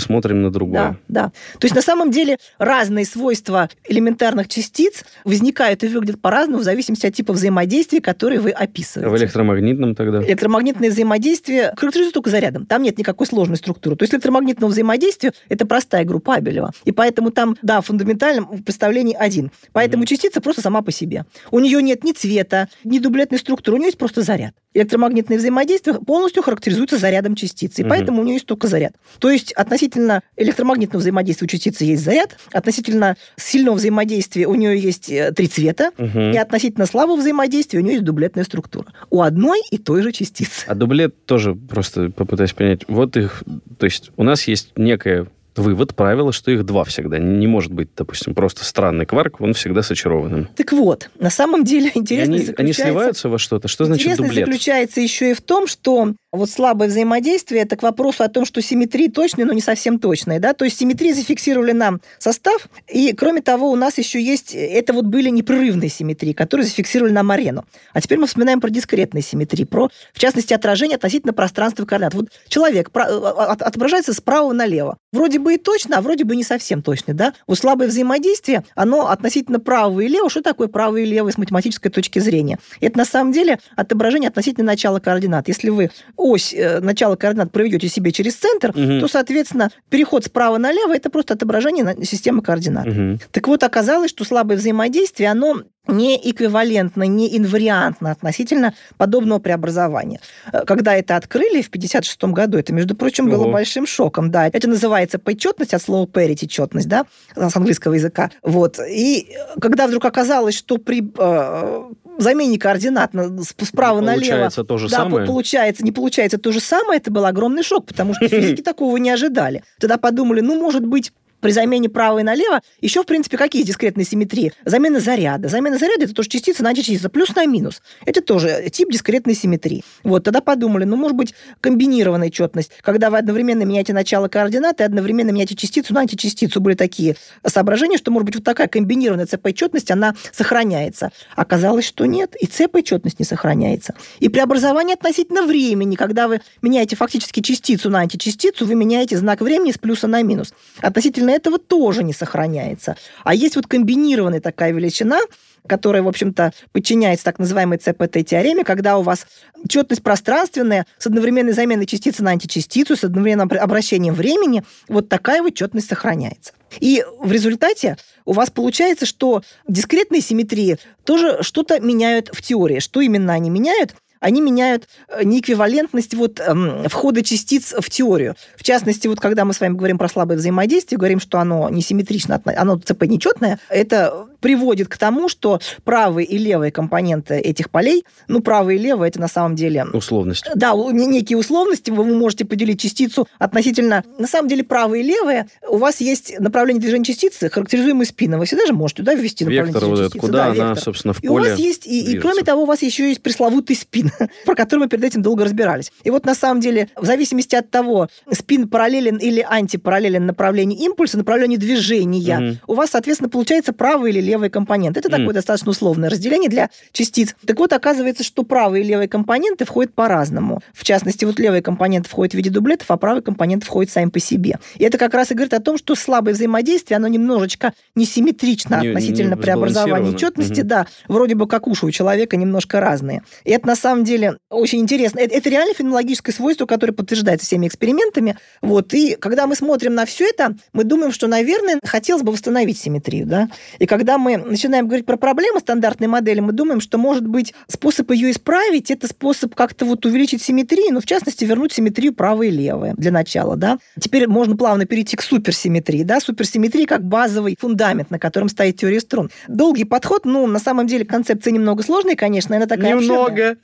смотрим на другое. Да, да. То есть на самом деле разные свойства элементарных частиц возникают и выглядят по-разному в зависимости от типа взаимодействия, которые вы описываете. В электромагнитном тогда? Электромагнитное взаимодействие характеризуется только зарядом. Там нет никакой сложной структуры. То есть электромагнитного взаимодействия это простая группа Абелева. И поэтому там, да, в фундаментальном представлении один. Поэтому mm-hmm. частица просто сама по себе. У нее нет ни цвета, ни дублетной структуры, у нее есть просто заряд. Электромагнитное взаимодействие полностью характеризуется зарядом частицы, и mm-hmm. поэтому у нее есть только заряд. То есть относительно электромагнитного взаимодействия у частицы есть заряд, относительно сильного взаимодействия у нее есть три цвета, угу. и относительно слабого взаимодействия у нее есть дублетная структура. У одной и той же частицы. А дублет тоже просто попытаюсь понять. Вот их, то есть у нас есть некая вывод, правило, что их два всегда. Не может быть, допустим, просто странный кварк, он всегда с очарованным. Так вот, на самом деле [laughs] интересно они, заключается... они сливаются во что-то? Что значит интересно дублет? заключается еще и в том, что вот слабое взаимодействие, это к вопросу о том, что симметрии точные, но не совсем точные. Да? То есть симметрии зафиксировали нам состав, и кроме того, у нас еще есть, это вот были непрерывные симметрии, которые зафиксировали нам арену. А теперь мы вспоминаем про дискретные симметрии, про, в частности, отражение относительно пространства координат. Вот человек э, отображается справа налево. Вроде бы и точно, а вроде бы не совсем точно. Да? Вот слабое взаимодействие, оно относительно правого и левого. Что такое правое и левое с математической точки зрения? Это на самом деле отображение относительно начала координат. Если вы ось э, начала координат проведете себе через центр, угу. то, соответственно, переход справа налево – это просто отображение системы координат. Угу. Так вот, оказалось, что слабое взаимодействие, оно не эквивалентно, не инвариантно относительно подобного преобразования. Э, когда это открыли в 1956 году, это, между прочим, было Ого. большим шоком. Да, это называется почетность от слова parity, четность, да, с английского языка. Вот. И когда вдруг оказалось, что при э, замене координат справа не налево... Получается то же да, самое? получается, не получается то же самое, это был огромный шок, потому что физики [laughs] такого не ожидали. Тогда подумали, ну, может быть, при замене право и налево еще, в принципе, какие дискретные симметрии? Замена заряда. Замена заряда – это тоже частица на античастица, плюс на минус. Это тоже тип дискретной симметрии. Вот, тогда подумали, ну, может быть, комбинированная четность, когда вы одновременно меняете начало координаты одновременно меняете частицу на античастицу. Были такие соображения, что, может быть, вот такая комбинированная ЦП четность, она сохраняется. Оказалось, что нет, и ЦП четность не сохраняется. И преобразование относительно времени, когда вы меняете фактически частицу на античастицу, вы меняете знак времени с плюса на минус. Относительно относительно этого тоже не сохраняется. А есть вот комбинированная такая величина, которая, в общем-то, подчиняется так называемой ЦПТ-теореме, когда у вас четность пространственная с одновременной заменой частицы на античастицу, с одновременным обращением времени, вот такая вот четность сохраняется. И в результате у вас получается, что дискретные симметрии тоже что-то меняют в теории. Что именно они меняют? Они меняют э, неэквивалентность вот эм, входа частиц в теорию. В частности, вот когда мы с вами говорим про слабое взаимодействие, говорим, что оно несимметрично, оно ЦП нечетное, это приводит к тому, что правые и левые компоненты этих полей, ну, правые и левые, это на самом деле... Условности. Да, некие условности. Вы можете поделить частицу относительно... На самом деле, правые и левые, у вас есть направление движения частицы, характеризуемое спином. Вы всегда же можете туда ввести направление вектор вот частицы. Куда да, она, вектор. собственно, в поле И у вас есть, и, и кроме того, у вас еще есть пресловутый спин, [laughs] про который мы перед этим долго разбирались. И вот на самом деле, в зависимости от того, спин параллелен или антипараллелен направлению импульса, направлению движения, угу. у вас, соответственно, получается правый или левый левый компонент. Это mm. такое достаточно условное разделение для частиц. Так вот, оказывается, что правые и левые компоненты входят по-разному. В частности, вот левый компонент входит в виде дублетов, а правый компонент входит сам по себе. И это как раз и говорит о том, что слабое взаимодействие, оно немножечко несимметрично не, относительно не преобразования четности. Угу. Да, вроде бы как уши у человека немножко разные. И это на самом деле очень интересно. Это, это реально фенологическое свойство, которое подтверждается всеми экспериментами. Вот. И когда мы смотрим на все это, мы думаем, что, наверное, хотелось бы восстановить симметрию. Да? И когда мы мы начинаем говорить про проблемы стандартной модели, мы думаем, что, может быть, способ ее исправить, это способ как-то вот увеличить симметрию, ну, в частности, вернуть симметрию правое и левое для начала, да. Теперь можно плавно перейти к суперсимметрии, да, суперсимметрии как базовый фундамент, на котором стоит теория струн. Долгий подход, ну, на самом деле, концепция немного сложная, конечно, она такая Немного.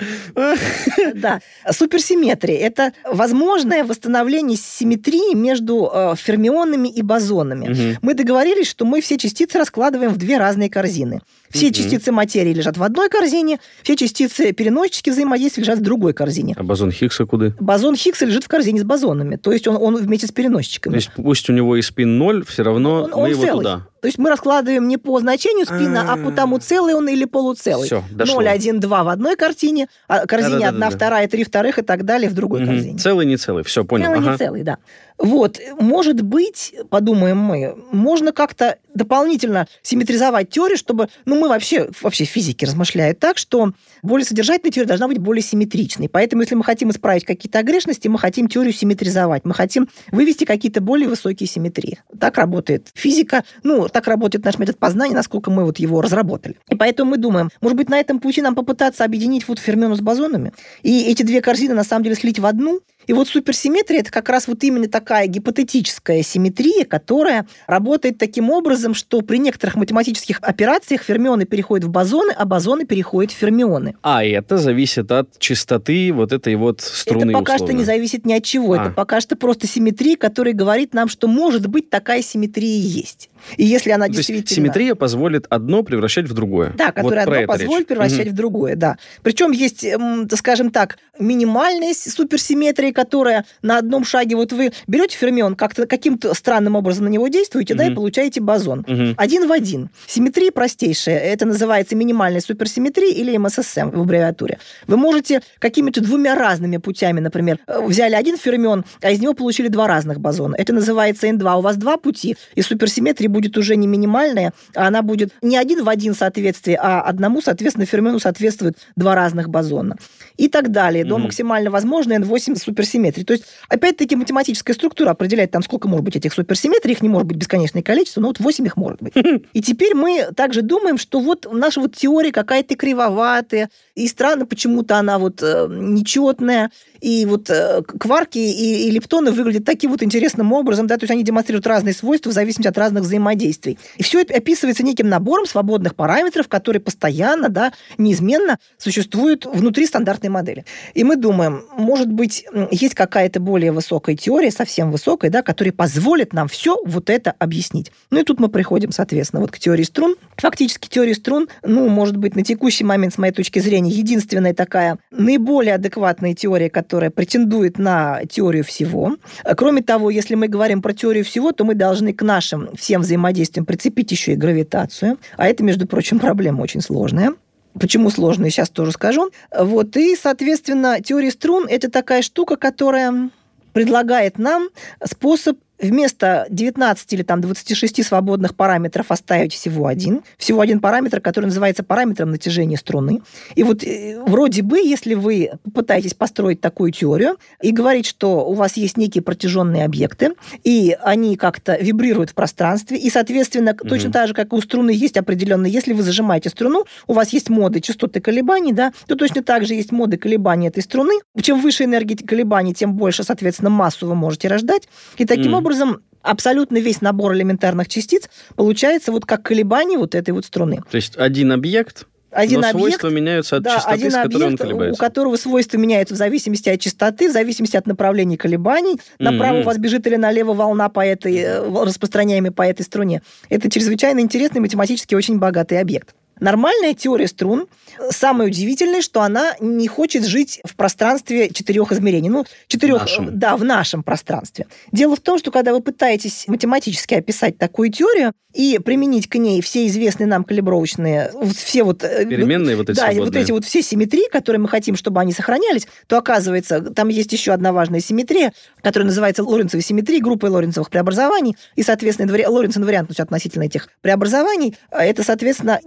Да. Суперсимметрия – это возможное восстановление симметрии между э, фермионами и бозонами. Мы договорились, что мы все частицы раскладываем в две разные корзины. Все mm-hmm. частицы материи лежат в одной корзине, все частицы переносчики взаимодействия лежат в другой корзине. А бозон Хиггса куда? Бозон Хиггса лежит в корзине с бозонами. То есть он, он вместе с переносчиками. То есть пусть у него и спин ноль, все равно он, мы он его целый. туда. То есть мы раскладываем не по значению спина, а, а по тому, целый он или полуцелый. Все, дошло. 0, 1, 2 в одной картине, а корзине 1, 2, 3 вторых и так далее в другой корзине. Целый, не целый, все, понял. Целый, не целый, да. Вот, может быть, подумаем мы, можно как-то дополнительно симметризовать теорию, чтобы, ну, мы вообще, вообще физики размышляют так, что более содержательная теория должна быть более симметричной. Поэтому, если мы хотим исправить какие-то огрешности, мы хотим теорию симметризовать, мы хотим вывести какие-то более высокие симметрии. Так работает физика, ну, так работает наш метод познания, насколько мы вот его разработали. И поэтому мы думаем, может быть, на этом пути нам попытаться объединить вот фермиону с бозонами, и эти две корзины на самом деле слить в одну, И вот суперсимметрия – это как раз вот именно такая гипотетическая симметрия, которая работает таким образом, что при некоторых математических операциях фермионы переходят в бозоны, а бозоны переходят в фермионы. А это зависит от частоты вот этой вот струны Это пока условно. что не зависит ни от чего. А. Это пока что просто симметрия, которая говорит нам, что может быть такая симметрия есть. И если она То есть действительно... симметрия позволит одно превращать в другое. Да, которое вот одно это речь. позволит превращать Мгм. в другое, да. Причем есть, скажем так, минимальная с- суперсимметрия, которая на одном шаге, вот вы берете фермион, как-то каким-то странным образом на него действуете, да, и получаете бозон. Мгм. Один в один. Симметрия простейшая. Это называется минимальная суперсимметрия или МССМ в аббревиатуре. Вы можете какими-то двумя разными путями, например, э, взяли один фермион, а из него получили два разных бозона. Это называется N2. У вас два пути, и суперсимметрия будет уже не минимальная, а она будет не один в один соответствие, а одному, соответственно, фермиону соответствует два разных бозона. И так далее. До Мгм. максимально возможной N8 суперсимметрии. То есть, опять-таки, математическая структура определяет, там, сколько может быть этих суперсимметрий. Их не может быть бесконечное количество, но вот 8 их может быть. [laughs] И теперь мы также думаем, что вот наша вот теория какая-то кривоватая, и странно почему-то она вот э, нечетная, и вот э, кварки и, и лептоны выглядят таким вот интересным образом, да, то есть они демонстрируют разные свойства в зависимости от разных взаимодействий. И все это описывается неким набором свободных параметров, которые постоянно, да, неизменно существуют внутри стандартной модели. И мы думаем, может быть, есть какая-то более высокая теория, совсем высокая, да, которая позволит нам все вот это объяснить. Ну и тут мы приходим, соответственно, вот к теории струн. Фактически теория струн, ну, может быть, на текущий момент, с моей точки зрения, единственная такая наиболее адекватная теория, которая претендует на теорию всего. Кроме того, если мы говорим про теорию всего, то мы должны к нашим всем взаимодействиям прицепить еще и гравитацию. А это, между прочим, проблема очень сложная. Почему сложно, сейчас тоже скажу. Вот. И, соответственно, теория струн – это такая штука, которая предлагает нам способ вместо 19 или там 26 свободных параметров оставить всего один. Всего один параметр, который называется параметром натяжения струны. И вот э, вроде бы, если вы попытаетесь построить такую теорию и говорить, что у вас есть некие протяженные объекты, и они как-то вибрируют в пространстве, и, соответственно, Мгм. точно так же, как и у струны есть определенные, если вы зажимаете струну, у вас есть моды частоты колебаний, да, то точно так же есть моды колебаний этой струны. Чем выше энергия колебаний, тем больше, соответственно, массу вы можете рождать. И таким Мгм. образом абсолютно весь набор элементарных частиц получается вот как колебание вот этой вот струны. То есть один объект, Один но объект, свойства меняются от да, частоты, один с которой он объект, у колебается. которого свойства меняются в зависимости от частоты, в зависимости от направления колебаний. Направо Мгм. у вас бежит или налево волна по этой, э, распространяемая по этой струне. Это чрезвычайно интересный математически очень богатый объект. Нормальная теория струн, самое удивительное, что она не хочет жить в пространстве четырех измерений. Ну, четырех, нашем. да, в нашем пространстве. Дело в том, что когда вы пытаетесь математически описать такую теорию и применить к ней все известные нам калибровочные, все вот... э, Переменные вот эти да, и вот свободные. эти вот все симметрии, которые мы хотим, чтобы они сохранялись, то оказывается, там есть еще одна важная симметрия, которая называется Лоренцевой симметрией, группой Лоренцевых преобразований, и, соответственно, инвари... Лоренц инвариантность относительно этих преобразований, а это, соответственно,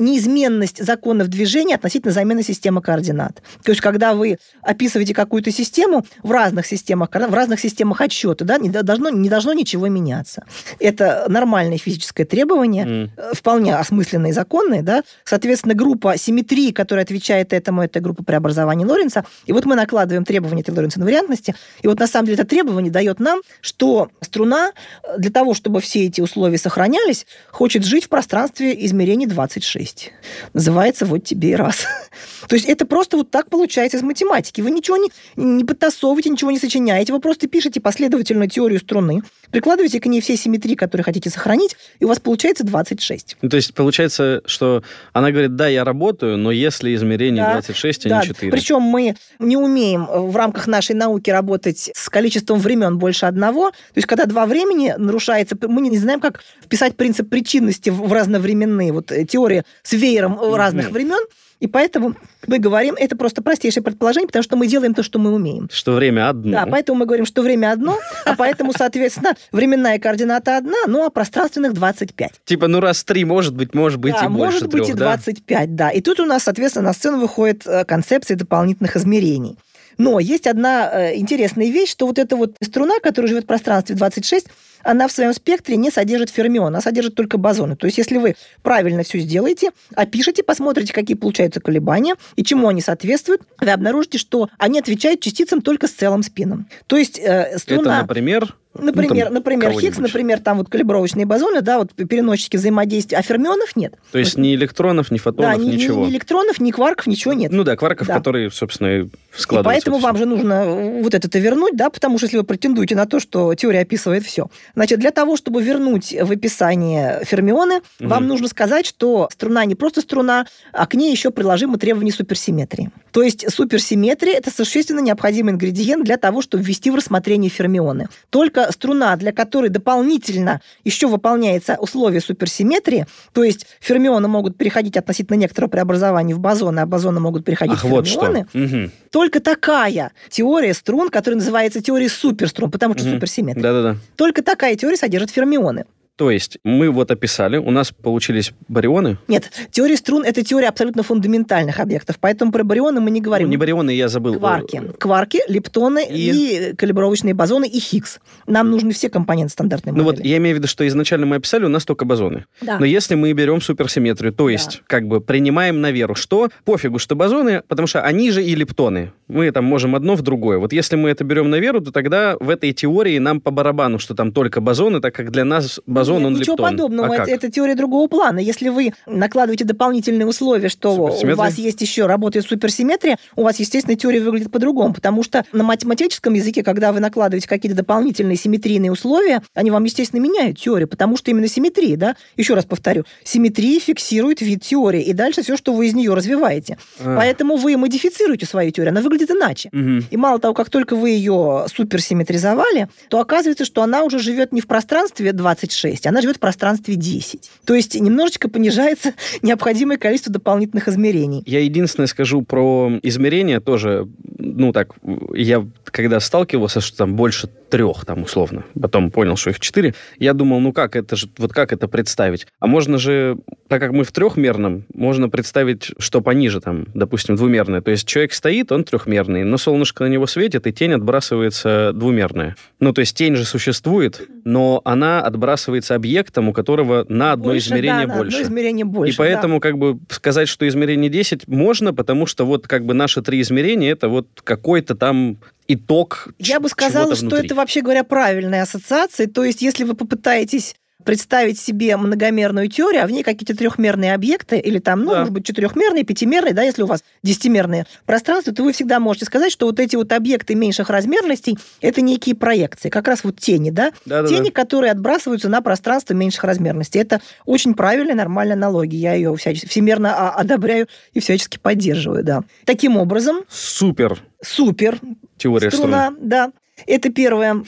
неизменность законов движения относительно замены системы координат. То есть, когда вы описываете какую-то систему в разных системах, в разных системах отсчета, да, не должно, не должно ничего меняться. Это нормальное физическое требование, М. э, вполне осмысленные и законные, да, соответственно, группа симметрии, которая отвечает этому, это группа преобразований Лоренца, и вот мы накладываем требования этой Лоренц инвариантности, и вот на самом деле это требование дает нам, что струна э, для того, чтобы все эти условия сохранялись, хочет жить в пространстве измерений 26. Называется «Вот тебе и раз». [laughs] То есть это просто вот так получается из математики. Вы ничего не, не подтасовываете, ничего не сочиняете, вы просто пишете последовательную теорию струны, прикладываете к ней все симметрии, которые хотите сохранить, и у вас получается 26. Ну, то есть получается, что она говорит, да, я работаю, но если измерение Да, 26, а Да, не 4. причем мы не умеем в рамках нашей науки работать с количеством времен больше одного. То есть, когда два времени нарушается, мы не знаем, как вписать принцип причинности в разновременные вот э, теории с веером э, разных времен. И поэтому мы говорим, это просто простейшее предположение, потому что мы делаем то, что мы умеем. Что время одно. Да, поэтому мы говорим, что время одно, а поэтому, соответственно, временная координата одна, ну а пространственных 25. Типа, ну раз три, может быть, может быть да, и больше может быть трех, и да? 25, да. И тут у нас, соответственно, на сцену выходит э, концепция дополнительных измерений. Но есть одна э, интересная вещь, что вот эта вот струна, которая живет в пространстве 26, она в своем спектре не содержит фермион, она содержит только бозоны. То есть, если вы правильно все сделаете, опишите, посмотрите, какие получаются колебания и чему они соответствуют, вы обнаружите, что они отвечают частицам только с целым спином. То есть, э, струна... Это, например, Например, ну, например Хиггс, например, там вот калибровочные бозоны, да, вот переносчики взаимодействия, а фермионов нет. То есть ни электронов, ни фотонов, да, ни, ничего. Ни электронов, ни кварков, ничего нет. Ну да, кварков, да. которые, собственно, складываются. И поэтому вам же нужно вот это вернуть, да, потому что если вы претендуете на то, что теория описывает все. Значит, для того, чтобы вернуть в описание фермионы, угу. вам нужно сказать, что струна не просто струна, а к ней еще приложимы требования суперсимметрии. То есть суперсимметрия – это существенно необходимый ингредиент для того, чтобы ввести в рассмотрение фермионы. Только струна, для которой дополнительно еще выполняется условие суперсимметрии, то есть фермионы могут переходить относительно некоторого преобразования в бозоны, а бозоны могут переходить Ах, в фермионы. Вот что. Угу. Только такая теория струн, которая называется теорией суперструн, потому что угу. суперсимметрия. Да-да-да. Только такая теория содержит фермионы. То есть мы вот описали, у нас получились барионы? Нет, теория струн – это теория абсолютно фундаментальных объектов, поэтому про барионы мы не говорим. Ну, не барионы, я забыл. Кварки. Кварки, лептоны и, и калибровочные бозоны, и Хиггс. Нам нужны все компоненты стандартной модели. Ну вот я имею в виду, что изначально мы описали, у нас только бозоны. Да. Но если мы берем суперсимметрию, то есть да. как бы принимаем на веру, что пофигу, что бозоны, потому что они же и лептоны. Мы там можем одно в другое. Вот если мы это берем на веру, то тогда в этой теории нам по барабану, что там только бозоны, так как для нас бозон, Нет, он ничего лептон. подобного. А это, это теория другого плана. Если вы накладываете дополнительные условия, что у вас есть еще работает суперсимметрия, у вас, естественно, теория выглядит по-другому, потому что на математическом языке, когда вы накладываете какие-то дополнительные симметрийные условия, они вам, естественно, меняют теорию, потому что именно симметрия, да, еще раз повторю, симметрия фиксирует вид теории, и дальше все, что вы из нее развиваете. А. Поэтому вы модифицируете свою теорию, она выглядит иначе. Угу. И мало того, как только вы ее суперсимметризовали, то оказывается, что она уже живет не в пространстве 26, она живет в пространстве 10. То есть немножечко понижается [laughs] необходимое количество дополнительных измерений. Я единственное скажу про измерения тоже, ну так, я когда сталкивался, что там больше трех, там, условно, потом понял, что их четыре, я думал, ну как это же, вот как это представить? А можно же, так как мы в трехмерном, можно представить, что пониже, там, допустим, двумерное. То есть человек стоит, он трехмерный, но солнышко на него светит, и тень отбрасывается двумерная. Ну, то есть тень же существует, но она отбрасывается объектом, у которого на одно больше, измерение да, больше. На одно измерение больше. И поэтому, да. как бы, сказать, что измерение 10 можно, потому что вот как бы наши три измерения, это вот какой-то там итог Я бы сказала, что это, вообще говоря, правильная ассоциация. То есть, если вы попытаетесь представить себе многомерную теорию, а в ней какие-то трехмерные объекты, или там, ну, да. может быть, четырехмерные, пятимерные, да, если у вас десятимерные пространства, то вы всегда можете сказать, что вот эти вот объекты меньших размерностей – это некие проекции, как раз вот тени, да, да тени, да. которые отбрасываются на пространство меньших размерностей. Это очень правильная, нормальная аналогия. Я ее всячески, всемерно одобряю и всячески поддерживаю, да. Таким образом... Супер. Супер. Теория струна, струны. да. Это первое.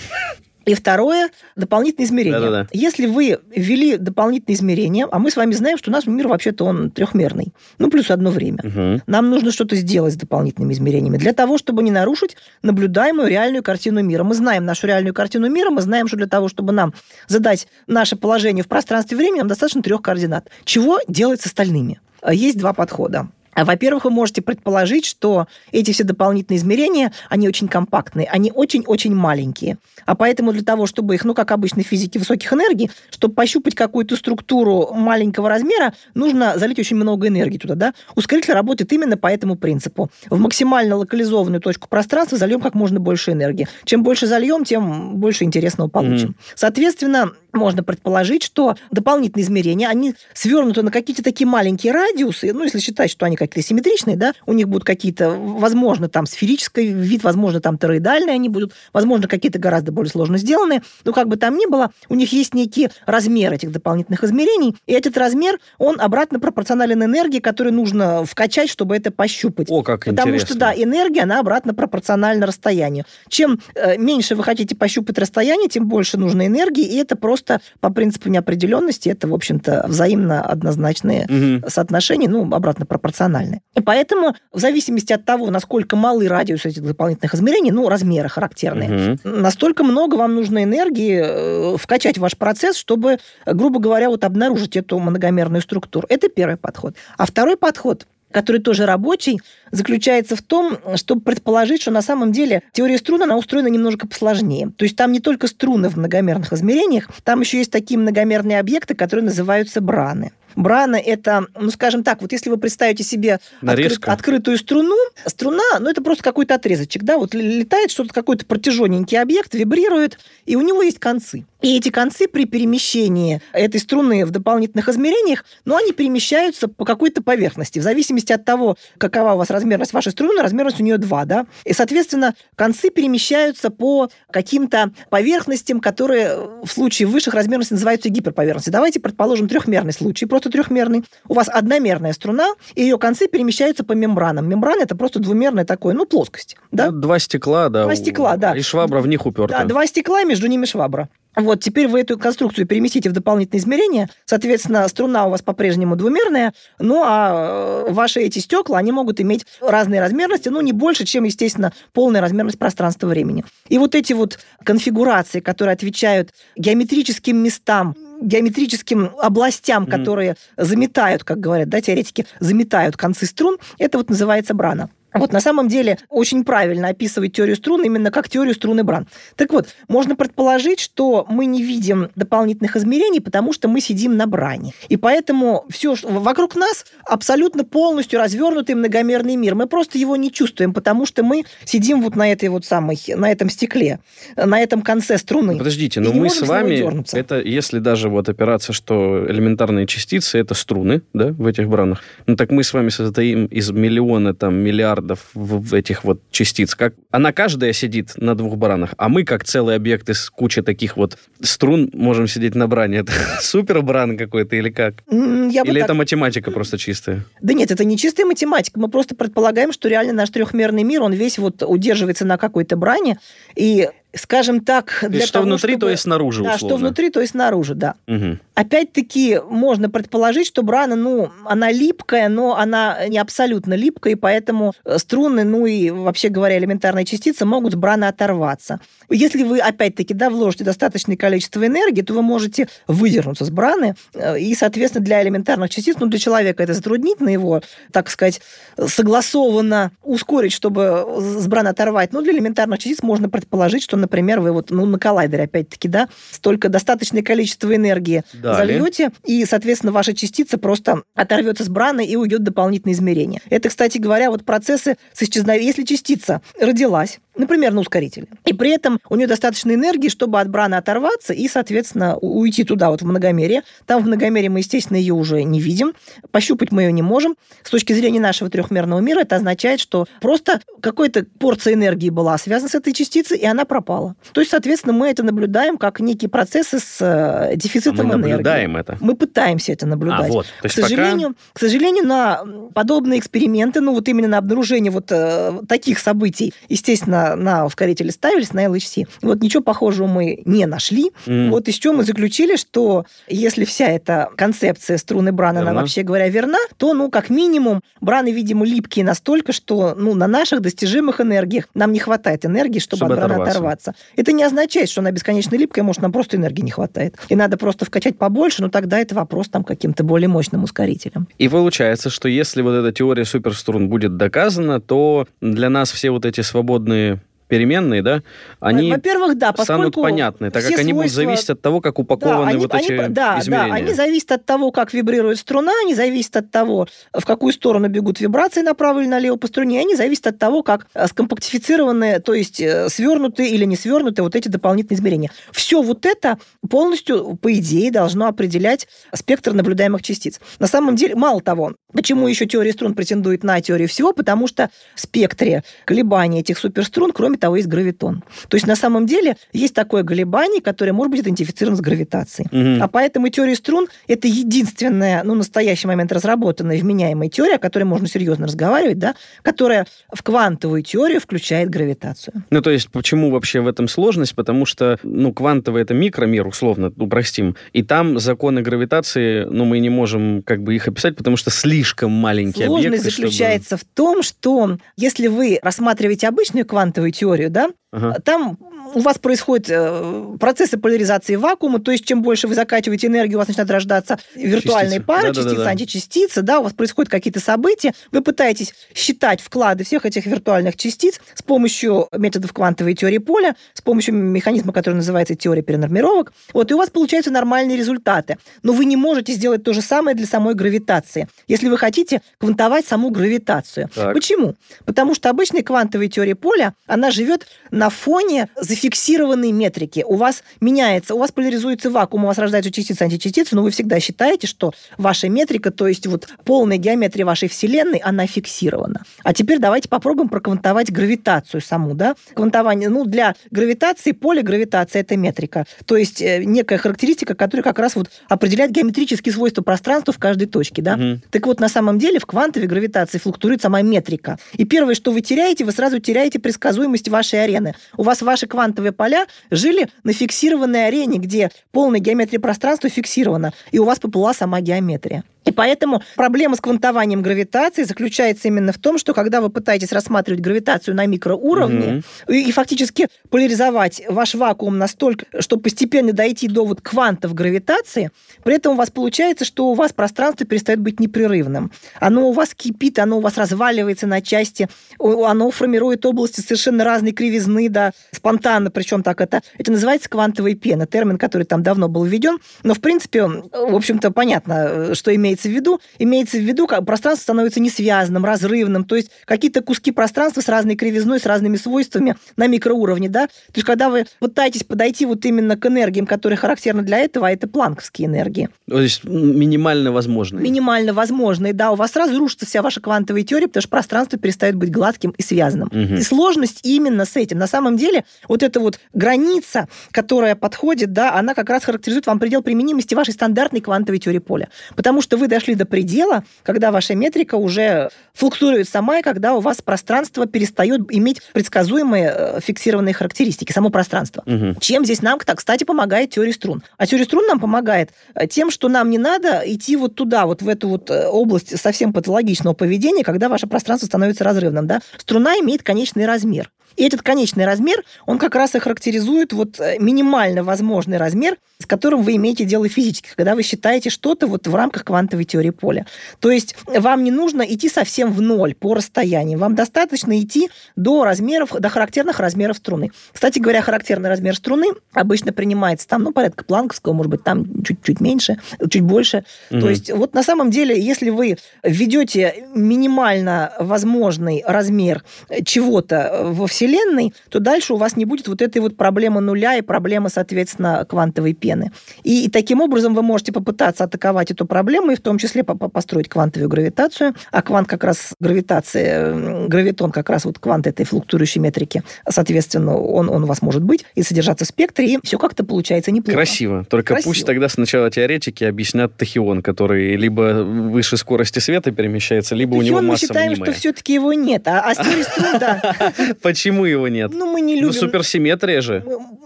И второе – дополнительные измерения. Да-да-да. Если вы ввели дополнительные измерения, а мы с вами знаем, что у нас мир вообще-то он трехмерный, ну, плюс одно время. Угу. Нам нужно что-то сделать с дополнительными измерениями для того, чтобы не нарушить наблюдаемую реальную картину мира. Мы знаем нашу реальную картину мира, мы знаем, что для того, чтобы нам задать наше положение в пространстве времени, нам достаточно трех координат. Чего делать с остальными? Есть два подхода. А, во-первых, вы можете предположить, что эти все дополнительные измерения, они очень компактные, они очень-очень маленькие. А поэтому для того, чтобы их, ну, как обычно в физике высоких энергий, чтобы пощупать какую-то структуру маленького размера, нужно залить очень много энергии туда, да? Ускоритель работает именно по этому принципу. В максимально локализованную точку пространства зальем как можно больше энергии. Чем больше зальем, тем больше интересного получим. Mm-hmm. Соответственно, можно предположить, что дополнительные измерения, они свернуты на какие-то такие маленькие радиусы, ну, если считать, что они какие-то симметричные, да, у них будут какие-то, возможно, там сферический вид, возможно, там тороидальные они будут, возможно, какие-то гораздо более сложно сделанные, но как бы там ни было, у них есть некий размер этих дополнительных измерений, и этот размер, он обратно пропорционален энергии, которую нужно вкачать, чтобы это пощупать. О, как Потому интересно. что, да, энергия, она обратно пропорциональна расстоянию. Чем э, меньше вы хотите пощупать расстояние, тем больше нужно энергии, и это просто по принципу неопределенности, это, в общем-то, взаимно однозначные Угу. соотношения, ну, обратно пропорциональные. И поэтому, в зависимости от того, насколько малый радиус этих дополнительных измерений, ну, размеры характерные, Мгм. настолько много вам нужно энергии э, вкачать в ваш процесс, чтобы, грубо говоря, вот обнаружить эту многомерную структуру. Это первый подход. А второй подход который тоже рабочий, заключается в том, чтобы предположить, что на самом деле теория струн, она устроена немножко посложнее. То есть там не только струны в многомерных измерениях, там еще есть такие многомерные объекты, которые называются браны. Брана – это, ну, скажем так, вот если вы представите себе откры- открытую струну, струна, ну, это просто какой-то отрезочек, да, вот летает что-то, какой-то протяженненький объект, вибрирует, и у него есть концы. И эти концы при перемещении этой струны в дополнительных измерениях, ну, они перемещаются по какой-то поверхности. В зависимости от того, какова у вас размерность вашей струны, размерность у нее 2, да. И, соответственно, концы перемещаются по каким-то поверхностям, которые в случае высших размерностей называются гиперповерхностью. Давайте предположим трехмерный случай, просто трехмерный. У вас одномерная струна, и ее концы перемещаются по мембранам. Мембрана – это просто двумерная такой, ну, плоскость. Да? Ну, два стекла, да. Два стекла, да. И швабра в них уперта. Да, два стекла, между ними швабра. Вот, теперь вы эту конструкцию переместите в дополнительные измерения, соответственно, струна у вас по-прежнему двумерная, ну, а э, ваши эти стекла, они могут иметь разные размерности, ну, не больше, чем, естественно, полная размерность пространства-времени. И вот эти вот конфигурации, которые отвечают геометрическим местам, геометрическим областям, mm-hmm. которые заметают, как говорят, да, теоретики, заметают концы струн, это вот называется брана. Вот на самом деле очень правильно описывать теорию струн именно как теорию струн и бран. Так вот, можно предположить, что мы не видим дополнительных измерений, потому что мы сидим на бране. И поэтому все вокруг нас абсолютно полностью развернутый многомерный мир. Мы просто его не чувствуем, потому что мы сидим вот на этой вот самой, на этом стекле, на этом конце струны. Подождите, но мы с вами, это если даже вот опираться, что элементарные частицы это струны, да, в этих бранах, ну так мы с вами состоим из миллиона, там, миллиарда миллиардов в, этих вот частиц. Как она каждая сидит на двух баранах, а мы как целый объект из кучи таких вот струн можем сидеть на бране. [laughs] Это супер бран какой-то или как? Я или это так... математика просто чистая? Да нет, это не чистая математика. Мы просто предполагаем, что реально наш трехмерный мир, он весь вот удерживается на какой-то бране, и скажем так... Для что того, внутри, чтобы... то есть снаружи, Да, условно. что внутри, то есть снаружи, да. Угу. Опять-таки, можно предположить, что брана, ну, она липкая, но она не абсолютно липкая, и поэтому э, струны, ну и, вообще говоря, элементарные частицы могут с браны оторваться. Если вы, опять-таки, да, вложите достаточное количество энергии, то вы можете выдернуться с браны, э, и, соответственно, для элементарных частиц, ну, для человека это затруднительно его, так сказать, согласованно ускорить, чтобы с браны оторвать, но для элементарных частиц можно предположить, что, например, вы вот ну, на коллайдере, опять-таки, да, столько достаточное количество энергии Далее. зальете, и, соответственно, ваша частица просто оторвется с браны и уйдет в дополнительные измерения. Это, кстати говоря, вот процессы с исчезновением. Если частица родилась, например, на ускорителе. И при этом у нее достаточно энергии, чтобы от брана оторваться и, соответственно, уйти туда, вот в многомерие. Там в многомерии мы, естественно, ее уже не видим, пощупать мы ее не можем. С точки зрения нашего трехмерного мира это означает, что просто какая-то порция энергии была связана с этой частицей, и она пропала. То есть, соответственно, мы это наблюдаем как некие процессы с э, дефицитом мы энергии. наблюдаем это? Мы пытаемся это наблюдать. А, вот. То есть к, сожалению, пока... к сожалению, на подобные эксперименты, ну вот именно на обнаружение вот э, таких событий, естественно, на, ускорители ставились, на LHC. Вот ничего похожего мы не нашли. Mm. Вот из чего мы заключили, что если вся эта концепция струны Брана, она вообще говоря верна, то, ну, как минимум, Браны, видимо, липкие настолько, что, ну, на наших достижимых энергиях нам не хватает энергии, чтобы, чтобы от Брана оторваться. оторваться. Это не означает, что она бесконечно липкая, может, нам просто энергии не хватает. И надо просто вкачать побольше, но тогда это вопрос там каким-то более мощным ускорителем. И получается, что если вот эта теория суперструн будет доказана, то для нас все вот эти свободные переменные, да, они Во-первых, да, станут понятны, так как они будут зависеть от того, как упакованы да, они, вот эти они, да, измерения. Да, они зависят от того, как вибрирует струна, они зависят от того, в какую сторону бегут вибрации направо или налево по струне, они зависят от того, как э, скомпактифицированы, то есть э, свернуты или не свернуты вот эти дополнительные измерения. Все вот это полностью, по идее, должно определять спектр наблюдаемых частиц. На самом деле, мало того, почему еще теория струн претендует на теорию всего, потому что в спектре колебаний этих суперструн, кроме кроме того, есть гравитон. То есть на самом деле есть такое колебание, которое может быть идентифицировано с гравитацией. Угу. А поэтому теория струн – это единственная, ну, в настоящий момент разработанная вменяемая теория, о которой можно серьезно разговаривать, да, которая в квантовую теорию включает гравитацию. Ну, то есть почему вообще в этом сложность? Потому что, ну, квантовый – это микромир, условно, упростим, и там законы гравитации, ну, мы не можем как бы их описать, потому что слишком маленькие Сложность объекты, заключается чтобы... в том, что если вы рассматриваете обычную квантовую теорию, теорию, да, ага. там у вас происходят э, процессы поляризации вакуума, то есть чем больше вы закачиваете энергию, у вас начинают рождаться виртуальные Частицы. пары, Да-да-да-да. частицы, античастицы, да, у вас происходят какие-то события, вы пытаетесь считать вклады всех этих виртуальных частиц с помощью методов квантовой теории поля, с помощью механизма, который называется теория перенормировок, вот, и у вас получаются нормальные результаты. Но вы не можете сделать то же самое для самой гравитации, если вы хотите квантовать саму гравитацию. Так. Почему? Потому что обычная квантовая теория поля, она живет на фоне зафиксированной метрики. У вас меняется, у вас поляризуется вакуум, у вас рождаются частицы, античастицы, но вы всегда считаете, что ваша метрика, то есть вот полная геометрия вашей Вселенной, она фиксирована. А теперь давайте попробуем проквантовать гравитацию саму, да? Квантование, ну, для гравитации, поле гравитации – это метрика. То есть э, некая характеристика, которая как раз вот определяет геометрические свойства пространства в каждой точке, да? Мгм. Так вот, на самом деле в квантовой гравитации флуктуирует сама метрика. И первое, что вы теряете, вы сразу теряете предсказуемость вашей арены. У вас ваши квантовые поля жили на фиксированной арене, где полная геометрия пространства фиксирована, и у вас поплыла сама геометрия. И поэтому проблема с квантованием гравитации заключается именно в том, что когда вы пытаетесь рассматривать гравитацию на микроуровне Мгм. и, и фактически поляризовать ваш вакуум настолько, чтобы постепенно дойти до вот квантов гравитации, при этом у вас получается, что у вас пространство перестает быть непрерывным. Оно у вас кипит, оно у вас разваливается на части, оно формирует области совершенно разной кривизны, да, спонтанно, причем так это, это называется квантовая пена, термин, который там давно был введен, но в принципе, в общем-то, понятно, э, что имеется в виду. Имеется в виду, как пространство становится несвязанным, разрывным, то есть какие-то куски пространства с разной кривизной, с разными свойствами на микроуровне, да, то есть когда вы пытаетесь подойти вот именно к энергиям, которые характерны для этого, а это планковские энергии, То есть минимально возможно. минимально возможные, да, у вас сразу рушится вся ваша квантовая теория, потому что пространство перестает быть гладким и связанным. Мгм. И сложность именно с этим. На самом деле, вот эта вот граница, которая подходит, да, она как раз характеризует вам предел применимости вашей стандартной квантовой теории поля. Потому что вы дошли до предела, когда ваша метрика уже флуктуирует сама, и когда у вас пространство перестает иметь предсказуемые э, фиксированные характеристики, само пространство. Мгм. Чем здесь нам, так, кстати, помогает теория струн? А теория струн нам помогает э, тем, что нам не надо идти вот туда, вот в эту вот э, область совсем патологичного поведения, когда ваше пространство становится разрывным. Да? Струна имеет конечный размер. И этот конечный размер, он как раз и характеризует вот минимально возможный размер, с которым вы имеете дело физически, когда вы считаете что-то вот в рамках квантовой теории поля. То есть вам не нужно идти совсем в ноль по расстоянию. Вам достаточно идти до размеров, до характерных размеров струны. Кстати говоря, характерный размер струны обычно принимается там, ну, порядка планковского, может быть, там чуть-чуть меньше, чуть больше. Мгм. То есть вот на самом деле, если вы введете минимально возможный размер чего-то во Вселенной, то дальше у вас не будет вот этой вот проблемы нуля и проблемы, соответственно, квантовой пены. И, и таким образом вы можете попытаться атаковать эту проблему, и в том числе по- по- построить квантовую гравитацию. А квант как раз гравитация, гравитон как раз вот квант этой флуктуирующей метрики, соответственно, он, он у вас может быть и содержаться в спектре, и все как-то получается неплохо. Красиво. Только Красиво. пусть тогда сначала теоретики объяснят тахион, который либо выше скорости света перемещается, либо у него Тахион мы масса считаем, мнимая. что все-таки его нет. А, а струн, да. [laughs] Почему его нет? Ну, мы не Ну, любим... суперсимметрия же.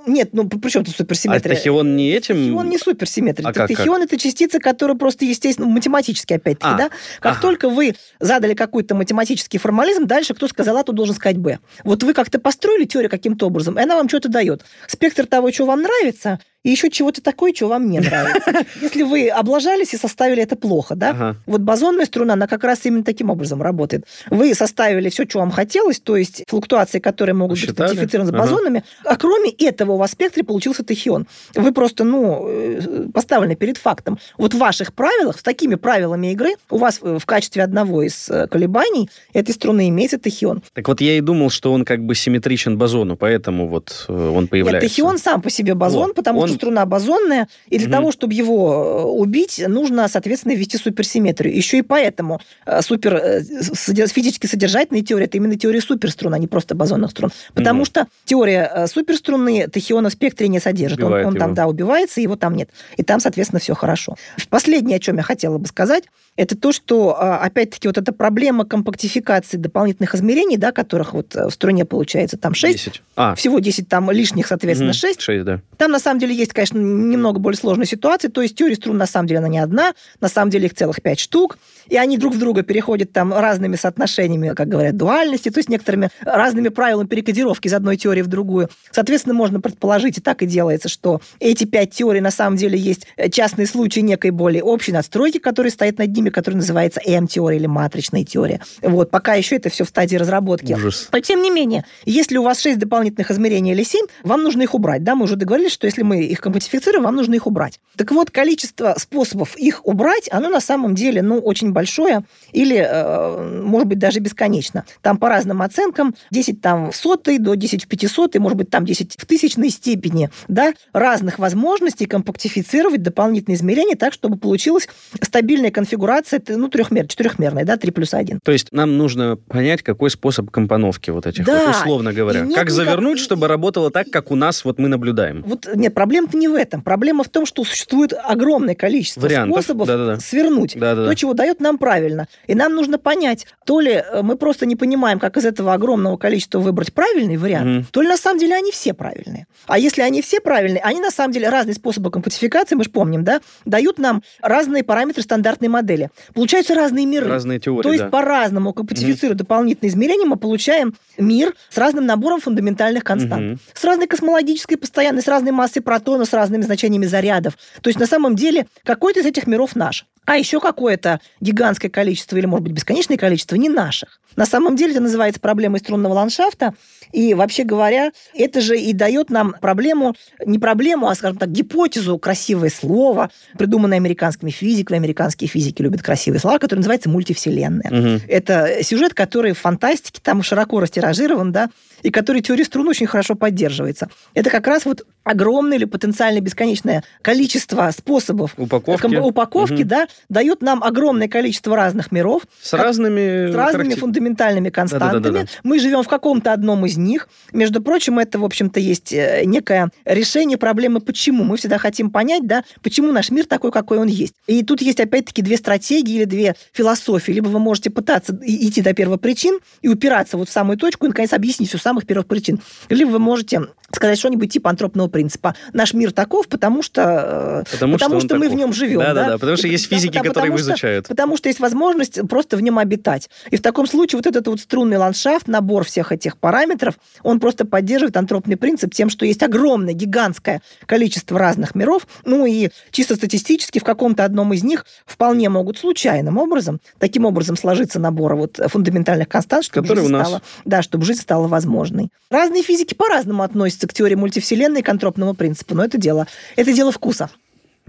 Нет, ну при чем тут А суперсимметрия? тахион не этим? Тахион не суперсимметрия. А как- Тахион это частица, которая просто, естественно, математически, опять-таки, А, да? Как ага. только вы задали какой-то математический формализм, дальше кто сказал А, то должен сказать Б. Вот вы как-то построили теорию каким-то образом, и она вам что-то дает. Спектр того, что вам нравится, и еще чего-то такое, что вам не нравится. [laughs] Если вы облажались и составили это плохо, да? Ага. Вот бозонная струна, она как раз именно таким образом работает. Вы составили все, что вам хотелось, то есть флуктуации, которые могут быть идентифицированы с Ага. бозонами, а кроме этого у вас в спектре получился тахион. Вы просто, ну, э, поставлены перед фактом. Вот в ваших правилах, с такими правилами игры, у вас э, в качестве одного из э, колебаний этой струны имеется тахион. Так вот, я и думал, что он как бы симметричен бозону, поэтому вот он Нет, появляется. тахион сам по себе бозон, Вот, потому он- что струна бозонная, и для Мгм. того, чтобы его э, убить, нужно, соответственно, ввести суперсимметрию. Еще и поэтому э, супер, э, физически содержательная теория – это именно теория суперструн, а не просто бозонных струн. Потому Мгм. что теория суперструны тахиона в спектре не содержит. Он, Убивает он там, его. да, убивается, его там нет. И там, соответственно, все хорошо. Последнее, о чем я хотела бы сказать, это то, что, а, опять-таки, вот эта проблема компактификации дополнительных измерений, да, которых вот в струне получается там 6, 10. А, всего 10 там лишних, соответственно, мгм, 6, шесть, да. там на самом деле есть, конечно, немного более сложная ситуация. То есть теория струн на самом деле она не одна, на самом деле их целых пять штук, и они друг в друга переходят там разными соотношениями, как говорят, дуальности, то есть некоторыми разными правилами перекодировки из одной теории в другую. Соответственно, можно предположить, и так и делается, что эти пять теорий на самом деле есть частные случаи некой более общей надстройки, которая стоит над ними, которая называется М-теория или матричная теория. Вот, пока еще это все в стадии разработки. Ужас. Но тем не менее, если у вас 6 дополнительных измерений или 7, вам нужно их убрать. Да, мы уже договорились, что если мы их компактифицируем, вам нужно их убрать. Так вот, количество способов их убрать, оно на самом деле, ну, очень большое или, э, может быть, даже бесконечно. Там по разным оценкам 10 там в сотой до 10 в 500, и, может быть, там 10 в тысячной степени, да, разных возможностей компактифицировать дополнительные измерения так, чтобы получилась стабильная конфигурация, ну, трехмер, четырехмерная, да, 3 плюс 1. То есть нам нужно понять, какой способ компоновки вот этих, Да. вот, условно говоря. Как никак- завернуть, чтобы работало так, как у нас вот мы наблюдаем. Вот нет, проблема-то не в этом. Проблема в том, что существует огромное количество Вариантов, способов да-да-да. свернуть. Да-да-да. То, чего дает нам правильно. И нам нужно понять, то ли э, мы просто не понимаем, как из этого огромного количества выбрать правильный вариант, Мгм. то ли на самом деле они все правильные. А если они все правильные, они на самом деле разные способы компатификации, мы же помним, да, дают нам разные параметры стандартной модели. Получаются разные миры. Разные теории, То есть да. по-разному компатифицируя дополнительные измерения, мы получаем мир с разным набором фундаментальных констант. Мгм. С разной космологической постоянной, с разной массой протона, с разными значениями зарядов. То есть на самом деле какой-то из этих миров наш. А еще какое-то гигантское количество или, может быть, бесконечное количество не наших. На самом деле это называется проблемой струнного ландшафта. И, вообще говоря, это же и дает нам проблему, не проблему, а, скажем так, гипотезу, красивое слово, придуманное американскими физиками. Американские физики любят красивые слова, которое называется мультивселенная. Мгм. Это сюжет, который в фантастике там широко растиражирован, да, и который теория струн очень хорошо поддерживается. Это как раз вот огромное или потенциально бесконечное количество способов Упаковки. ком- упаковки, Мгм. да, дает нам огромное количество разных миров, С разными... с разными характер- фундаментальными константами. Да-да-да-да. Мы живем в каком-то одном из них. Между прочим, это, в общем-то, есть э, некое решение проблемы «почему?». Мы всегда хотим понять, да, почему наш мир такой, какой он есть. И тут есть, опять-таки, две стратегии или две философии. Либо вы можете пытаться идти до первопричин и упираться вот в самую точку и, наконец, объяснить все с самых первых причин. Либо вы можете сказать что-нибудь типа антропного принципа. Наш мир таков, потому что, э, Потому, потому он что мы таков. в нем живем. Да-да-да, да? потому что И есть потому- физики, да, которые его потому что- изучают. Потому что есть возможность просто в нем обитать. И в таком случае вот этот вот струнный ландшафт, набор всех этих параметров, он просто поддерживает антропный принцип тем, что есть огромное, гигантское количество разных миров, ну и чисто статистически в каком-то одном из них вполне могут случайным образом, таким образом сложиться набор вот фундаментальных констант, чтобы Которые жизнь стала, да, чтобы жизнь стала возможной. Разные физики по-разному относятся к теории мультивселенной и к антропному принципу, но это дело, это дело вкуса.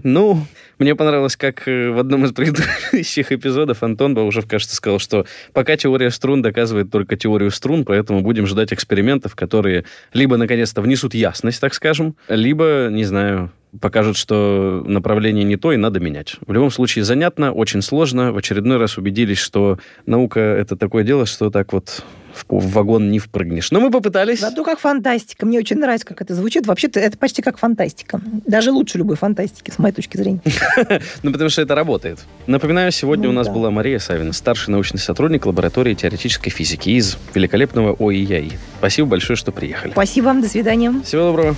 Ну, мне понравилось, как э, в одном из предыдущих эпизодов Антон Баужев, кажется, сказал, что пока теория струн доказывает только теорию струн, поэтому будем ждать экспериментов, которые либо наконец-то внесут ясность, так скажем, либо, не знаю, покажут, что направление не то и надо менять. В любом случае, занятно, очень сложно. В очередной раз убедились, что наука — это такое дело, что так вот в в вагон не впрыгнешь. Но мы попытались. Зато как фантастика. Мне очень нравится, как это звучит. Вообще-то это почти как фантастика. Даже лучше любой фантастики, с моей точки зрения. [laughs] Ну, потому что это работает. Напоминаю, сегодня Ну у нас да. была Мария Савина, старший научный сотрудник лаборатории теоретической физики из великолепного ОИЯИ. Спасибо большое, что приехали. Спасибо вам, до свидания. Всего доброго.